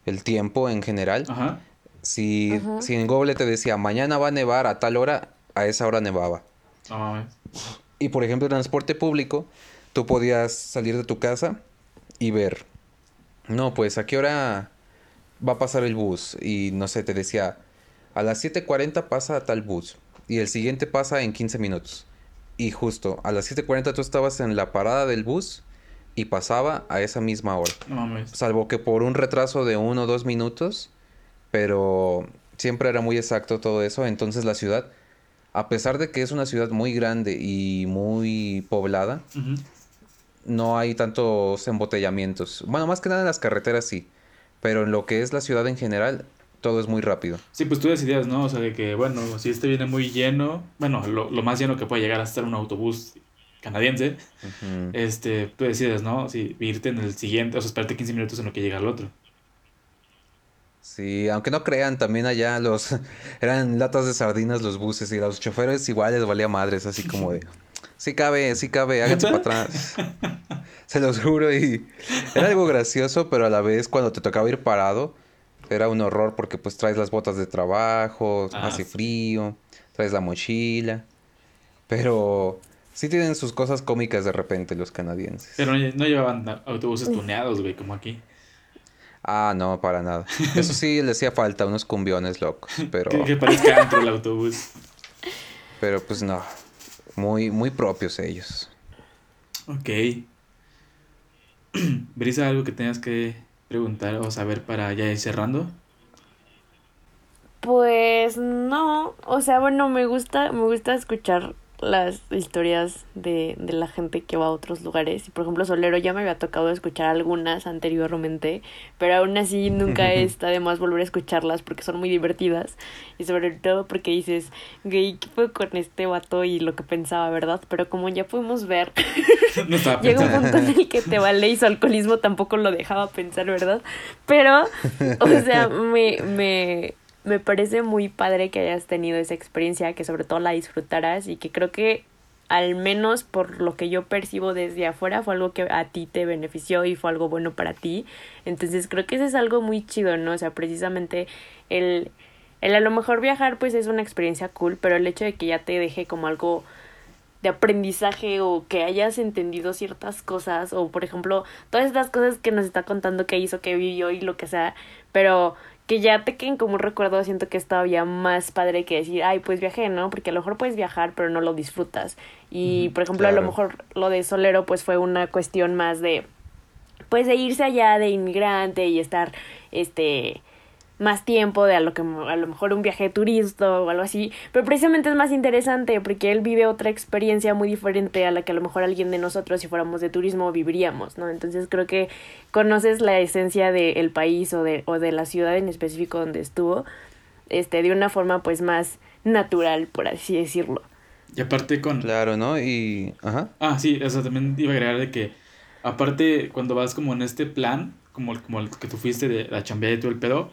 el tiempo en general. Ajá. Si, si en Google te decía, mañana va a nevar a tal hora, a esa hora nevaba. Y por ejemplo, en transporte público, tú podías salir de tu casa y ver, no, pues a qué hora va a pasar el bus. Y no sé, te decía, a las 7.40 pasa tal bus. Y el siguiente pasa en 15 minutos. Y justo a las 7.40 tú estabas en la parada del bus y pasaba a esa misma hora. Salvo que por un retraso de uno o dos minutos, pero siempre era muy exacto todo eso. Entonces la ciudad, a pesar de que es una ciudad muy grande y muy poblada, no hay tantos embotellamientos. Bueno, más que nada en las carreteras sí, pero en lo que es la ciudad en general todo es muy rápido. Sí, pues tú decidías, ¿no? O sea, de que, bueno, si este viene muy lleno, bueno, lo, más lleno que puede llegar a ser un autobús canadiense, este, tú decides, ¿no? Si irte en el siguiente, o sea, esperarte 15 minutos en lo que llega el otro. Sí, aunque no crean, también allá los (laughs) eran latas de sardinas los buses y los choferes igual les valía madres, así como de, sí cabe, sí cabe, háganse para atrás. (laughs) Se los juro y era algo gracioso, pero a la vez cuando te tocaba ir parado, era un horror porque pues traes las botas de trabajo, ah, hace frío, traes la mochila. Pero sí tienen sus cosas cómicas de repente los canadienses. Pero no, llevaban autobuses tuneados, güey, como aquí. Ah, no, para nada. Eso sí le hacía falta, unos cumbiones locos, pero... que, parezca dentro el autobús. Pero pues no, muy, muy propios ellos. Ok. (clears throat) Brisa, ¿algo que tengas que preguntar o saber para ya ir cerrando? Pues no, o sea, bueno, me gusta, me gusta escuchar las historias de, de la gente que va a otros lugares. Y por ejemplo, Solero ya me había tocado escuchar algunas anteriormente, pero aún así nunca (laughs) está de más volver a escucharlas porque son muy divertidas. Y sobre todo porque dices, gay, ¿qué fue con este vato y lo que pensaba, verdad? Pero como ya pudimos ver, (laughs) llega un punto en el que te vale y su alcoholismo tampoco lo dejaba pensar, ¿verdad? Pero, o sea, me, me, me parece muy padre que hayas tenido esa experiencia, que sobre todo la disfrutaras y que creo que al menos por lo que yo percibo desde afuera fue algo que a ti te benefició y fue algo bueno para ti. Entonces creo que eso es algo muy chido, ¿no? O sea, precisamente el, el a lo mejor viajar pues es una experiencia cool, pero el hecho de que ya te deje como algo de aprendizaje o que hayas entendido ciertas cosas o por ejemplo todas estas cosas que nos está contando que hizo, que vivió y lo que sea, pero que ya te queden como un recuerdo, siento que es todavía más padre que decir, ay, pues viajé, ¿no? Porque a lo mejor puedes viajar, pero no lo disfrutas. Y, por ejemplo, a lo mejor lo de Solero, pues fue una cuestión más de, pues de irse allá de inmigrante y estar, este, más tiempo de a lo que a lo mejor un viaje de turista o algo así, pero precisamente es más interesante porque él vive otra experiencia muy diferente a la que a lo mejor alguien de nosotros si fuéramos de turismo viviríamos, ¿no? Entonces creo que conoces la esencia del país o de, o de la ciudad en específico donde estuvo, este, de una forma pues más natural, por así decirlo. Y aparte con... Claro, ¿no? Y... Ajá. Ah, sí, eso también iba a agregar de que, aparte, cuando vas como en este plan, como, como el que tú fuiste de la chambea y todo el pedo,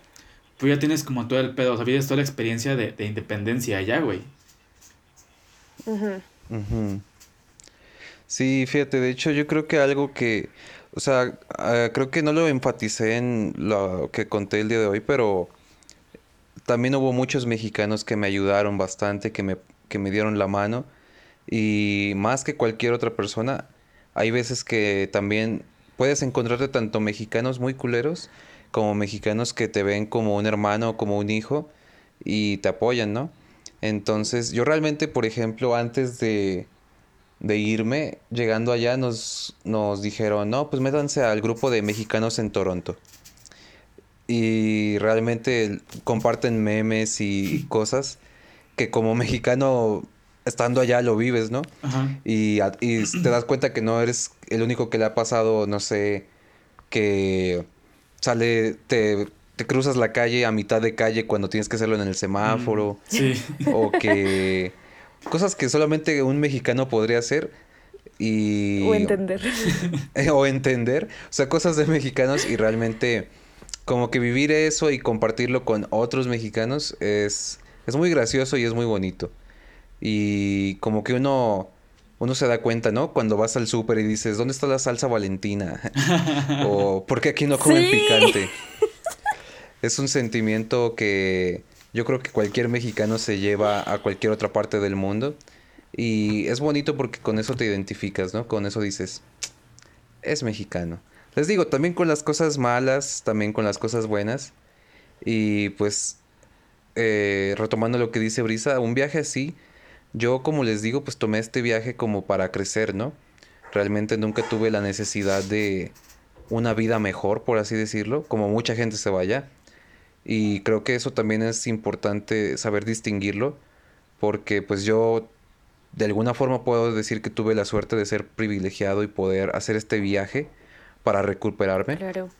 tú ya tienes como todo el pedo, o sea, vives toda la experiencia de, de independencia allá, güey. Sí, fíjate, de hecho yo creo que algo que, o sea, ah, creo que no lo enfaticé en lo que conté el día de hoy, pero también hubo muchos mexicanos que me ayudaron bastante, que me, que me dieron la mano, y más que cualquier otra persona, hay veces que también puedes encontrarte tanto mexicanos muy culeros, como mexicanos que te ven como un hermano, como un hijo y te apoyan, ¿no? Entonces, yo realmente, por ejemplo, antes de, de irme, llegando allá, nos, nos dijeron, no, pues métanse al grupo de mexicanos en Toronto. Y realmente comparten memes y cosas que como (laughs) mexicano estando allá lo vives, ¿no? Y, y te das cuenta que no eres el único que le ha pasado, no sé, que sale, te, te cruzas la calle a mitad de calle cuando tienes que hacerlo en el semáforo. Mm, sí. O que cosas que solamente un mexicano podría hacer y... O entender. (laughs) o entender. O sea, cosas de mexicanos y realmente como que vivir eso y compartirlo con otros mexicanos es, es muy gracioso y es muy bonito. Y como que uno uno se da cuenta, ¿no? Cuando vas al súper y dices, ¿dónde está la salsa valentina? (laughs) o ¿por qué aquí no comen picante? (laughs) Es un sentimiento que yo creo que cualquier mexicano se lleva a cualquier otra parte del mundo. Y es bonito porque con eso te identificas, ¿no? Con eso dices, es mexicano. Les digo, también con las cosas malas, también con las cosas buenas. Y pues, eh, retomando lo que dice Brisa, un viaje así yo, como les digo, pues tomé este viaje como para crecer, ¿no? Realmente nunca tuve la necesidad de una vida mejor, por así decirlo, como mucha gente se vaya. Y creo que eso también es importante saber distinguirlo, porque pues yo de alguna forma puedo decir que tuve la suerte de ser privilegiado y poder hacer este viaje para recuperarme. Claro.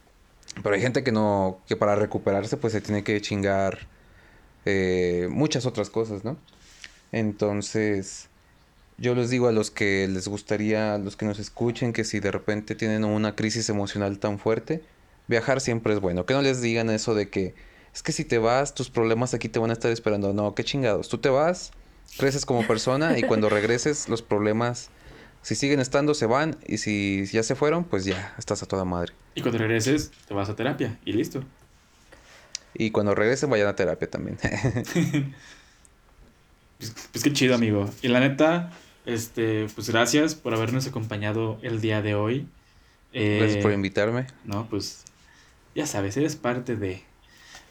Pero hay gente que no, que para recuperarse pues se tiene que chingar eh, muchas otras cosas, ¿no? Entonces, yo les digo a los que les gustaría, a los que nos escuchen, que si de repente tienen una crisis emocional tan fuerte, viajar siempre es bueno. Que no les digan eso de que es que si te vas, tus problemas aquí te van a estar esperando. No, qué chingados. Tú te vas, creces como persona y cuando regreses, los problemas, si siguen estando, se van y si ya se fueron, pues ya estás a toda madre. Y cuando regreses, te vas a terapia y listo. Y cuando regresen, vayan a terapia también. (laughs) Pues, pues, qué chido, amigo. Y la neta, este, pues gracias por habernos acompañado el día de hoy. gracias por eh, invitarme. No, pues ya sabes, eres parte de.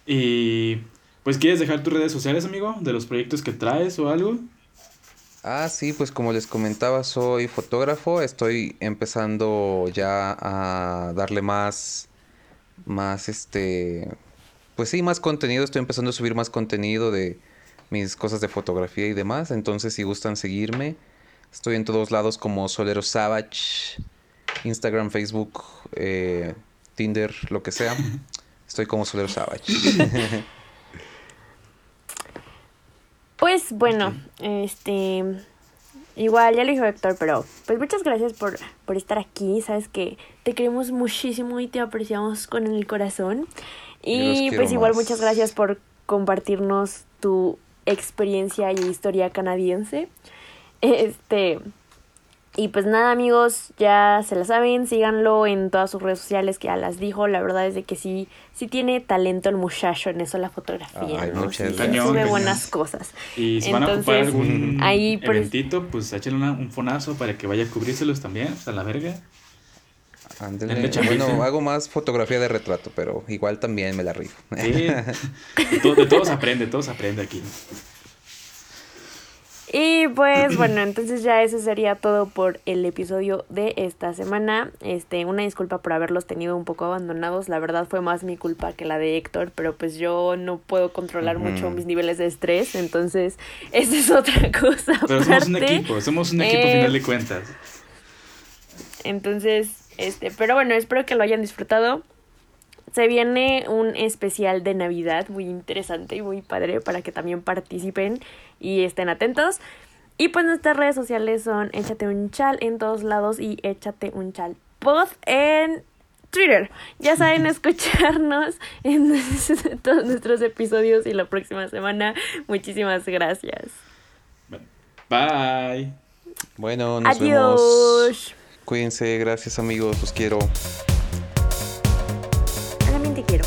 Y pues quieres dejar tus redes sociales, amigo, de los proyectos que traes o algo. Ah, sí, pues como les comentaba, soy fotógrafo, estoy empezando ya a darle más, más, este, pues sí, más contenido, estoy empezando a subir más contenido de mis cosas de fotografía y demás, entonces si gustan seguirme, estoy en todos lados como Solero Savage, Instagram, Facebook, eh, Tinder, lo que sea, (laughs) estoy como Solero Savage. (laughs) Pues bueno, este igual ya lo dijo Héctor, pero pues muchas gracias por, por estar aquí. Sabes que te queremos muchísimo y te apreciamos con el corazón. Y pues igual más. muchas gracias por compartirnos tu experiencia y historia canadiense. Este y pues nada amigos, ya se la saben, síganlo en todas sus redes sociales que ya las dijo, la verdad es de que sí, sí tiene talento el muchacho en eso la fotografía, Ay, ¿no? Sí, sube Cañón, buenas cosas. Y si van a ocupar Entonces, algún ahí, pues- eventito, pues échenle un fonazo para que vaya a cubrírselos también, pues, a la verga. Bueno, hago más fotografía de retrato, pero igual también me la rifo. Sí, (laughs) de, to- de todos aprende, todos aprende aquí. Y pues bueno, entonces ya eso sería todo por el episodio de esta semana. Este, una disculpa por haberlos tenido un poco abandonados. La verdad fue más mi culpa que la de Héctor, pero pues yo no puedo controlar mucho mis niveles de estrés, entonces (laughs) esa es otra cosa. Pero somos un equipo, somos un equipo a Eh, final de cuentas. Entonces, este, pero bueno, espero que lo hayan disfrutado. Se viene un especial de Navidad muy interesante y muy padre para que también participen y estén atentos. Y pues nuestras redes sociales son Échate un chal en todos lados y Échate un chal pod en Twitter. Ya saben escucharnos (laughs) en todos nuestros episodios y la próxima semana. Muchísimas gracias. Bueno, Bye. nos vemos. Cuídense, gracias amigos, los quiero. También te quiero.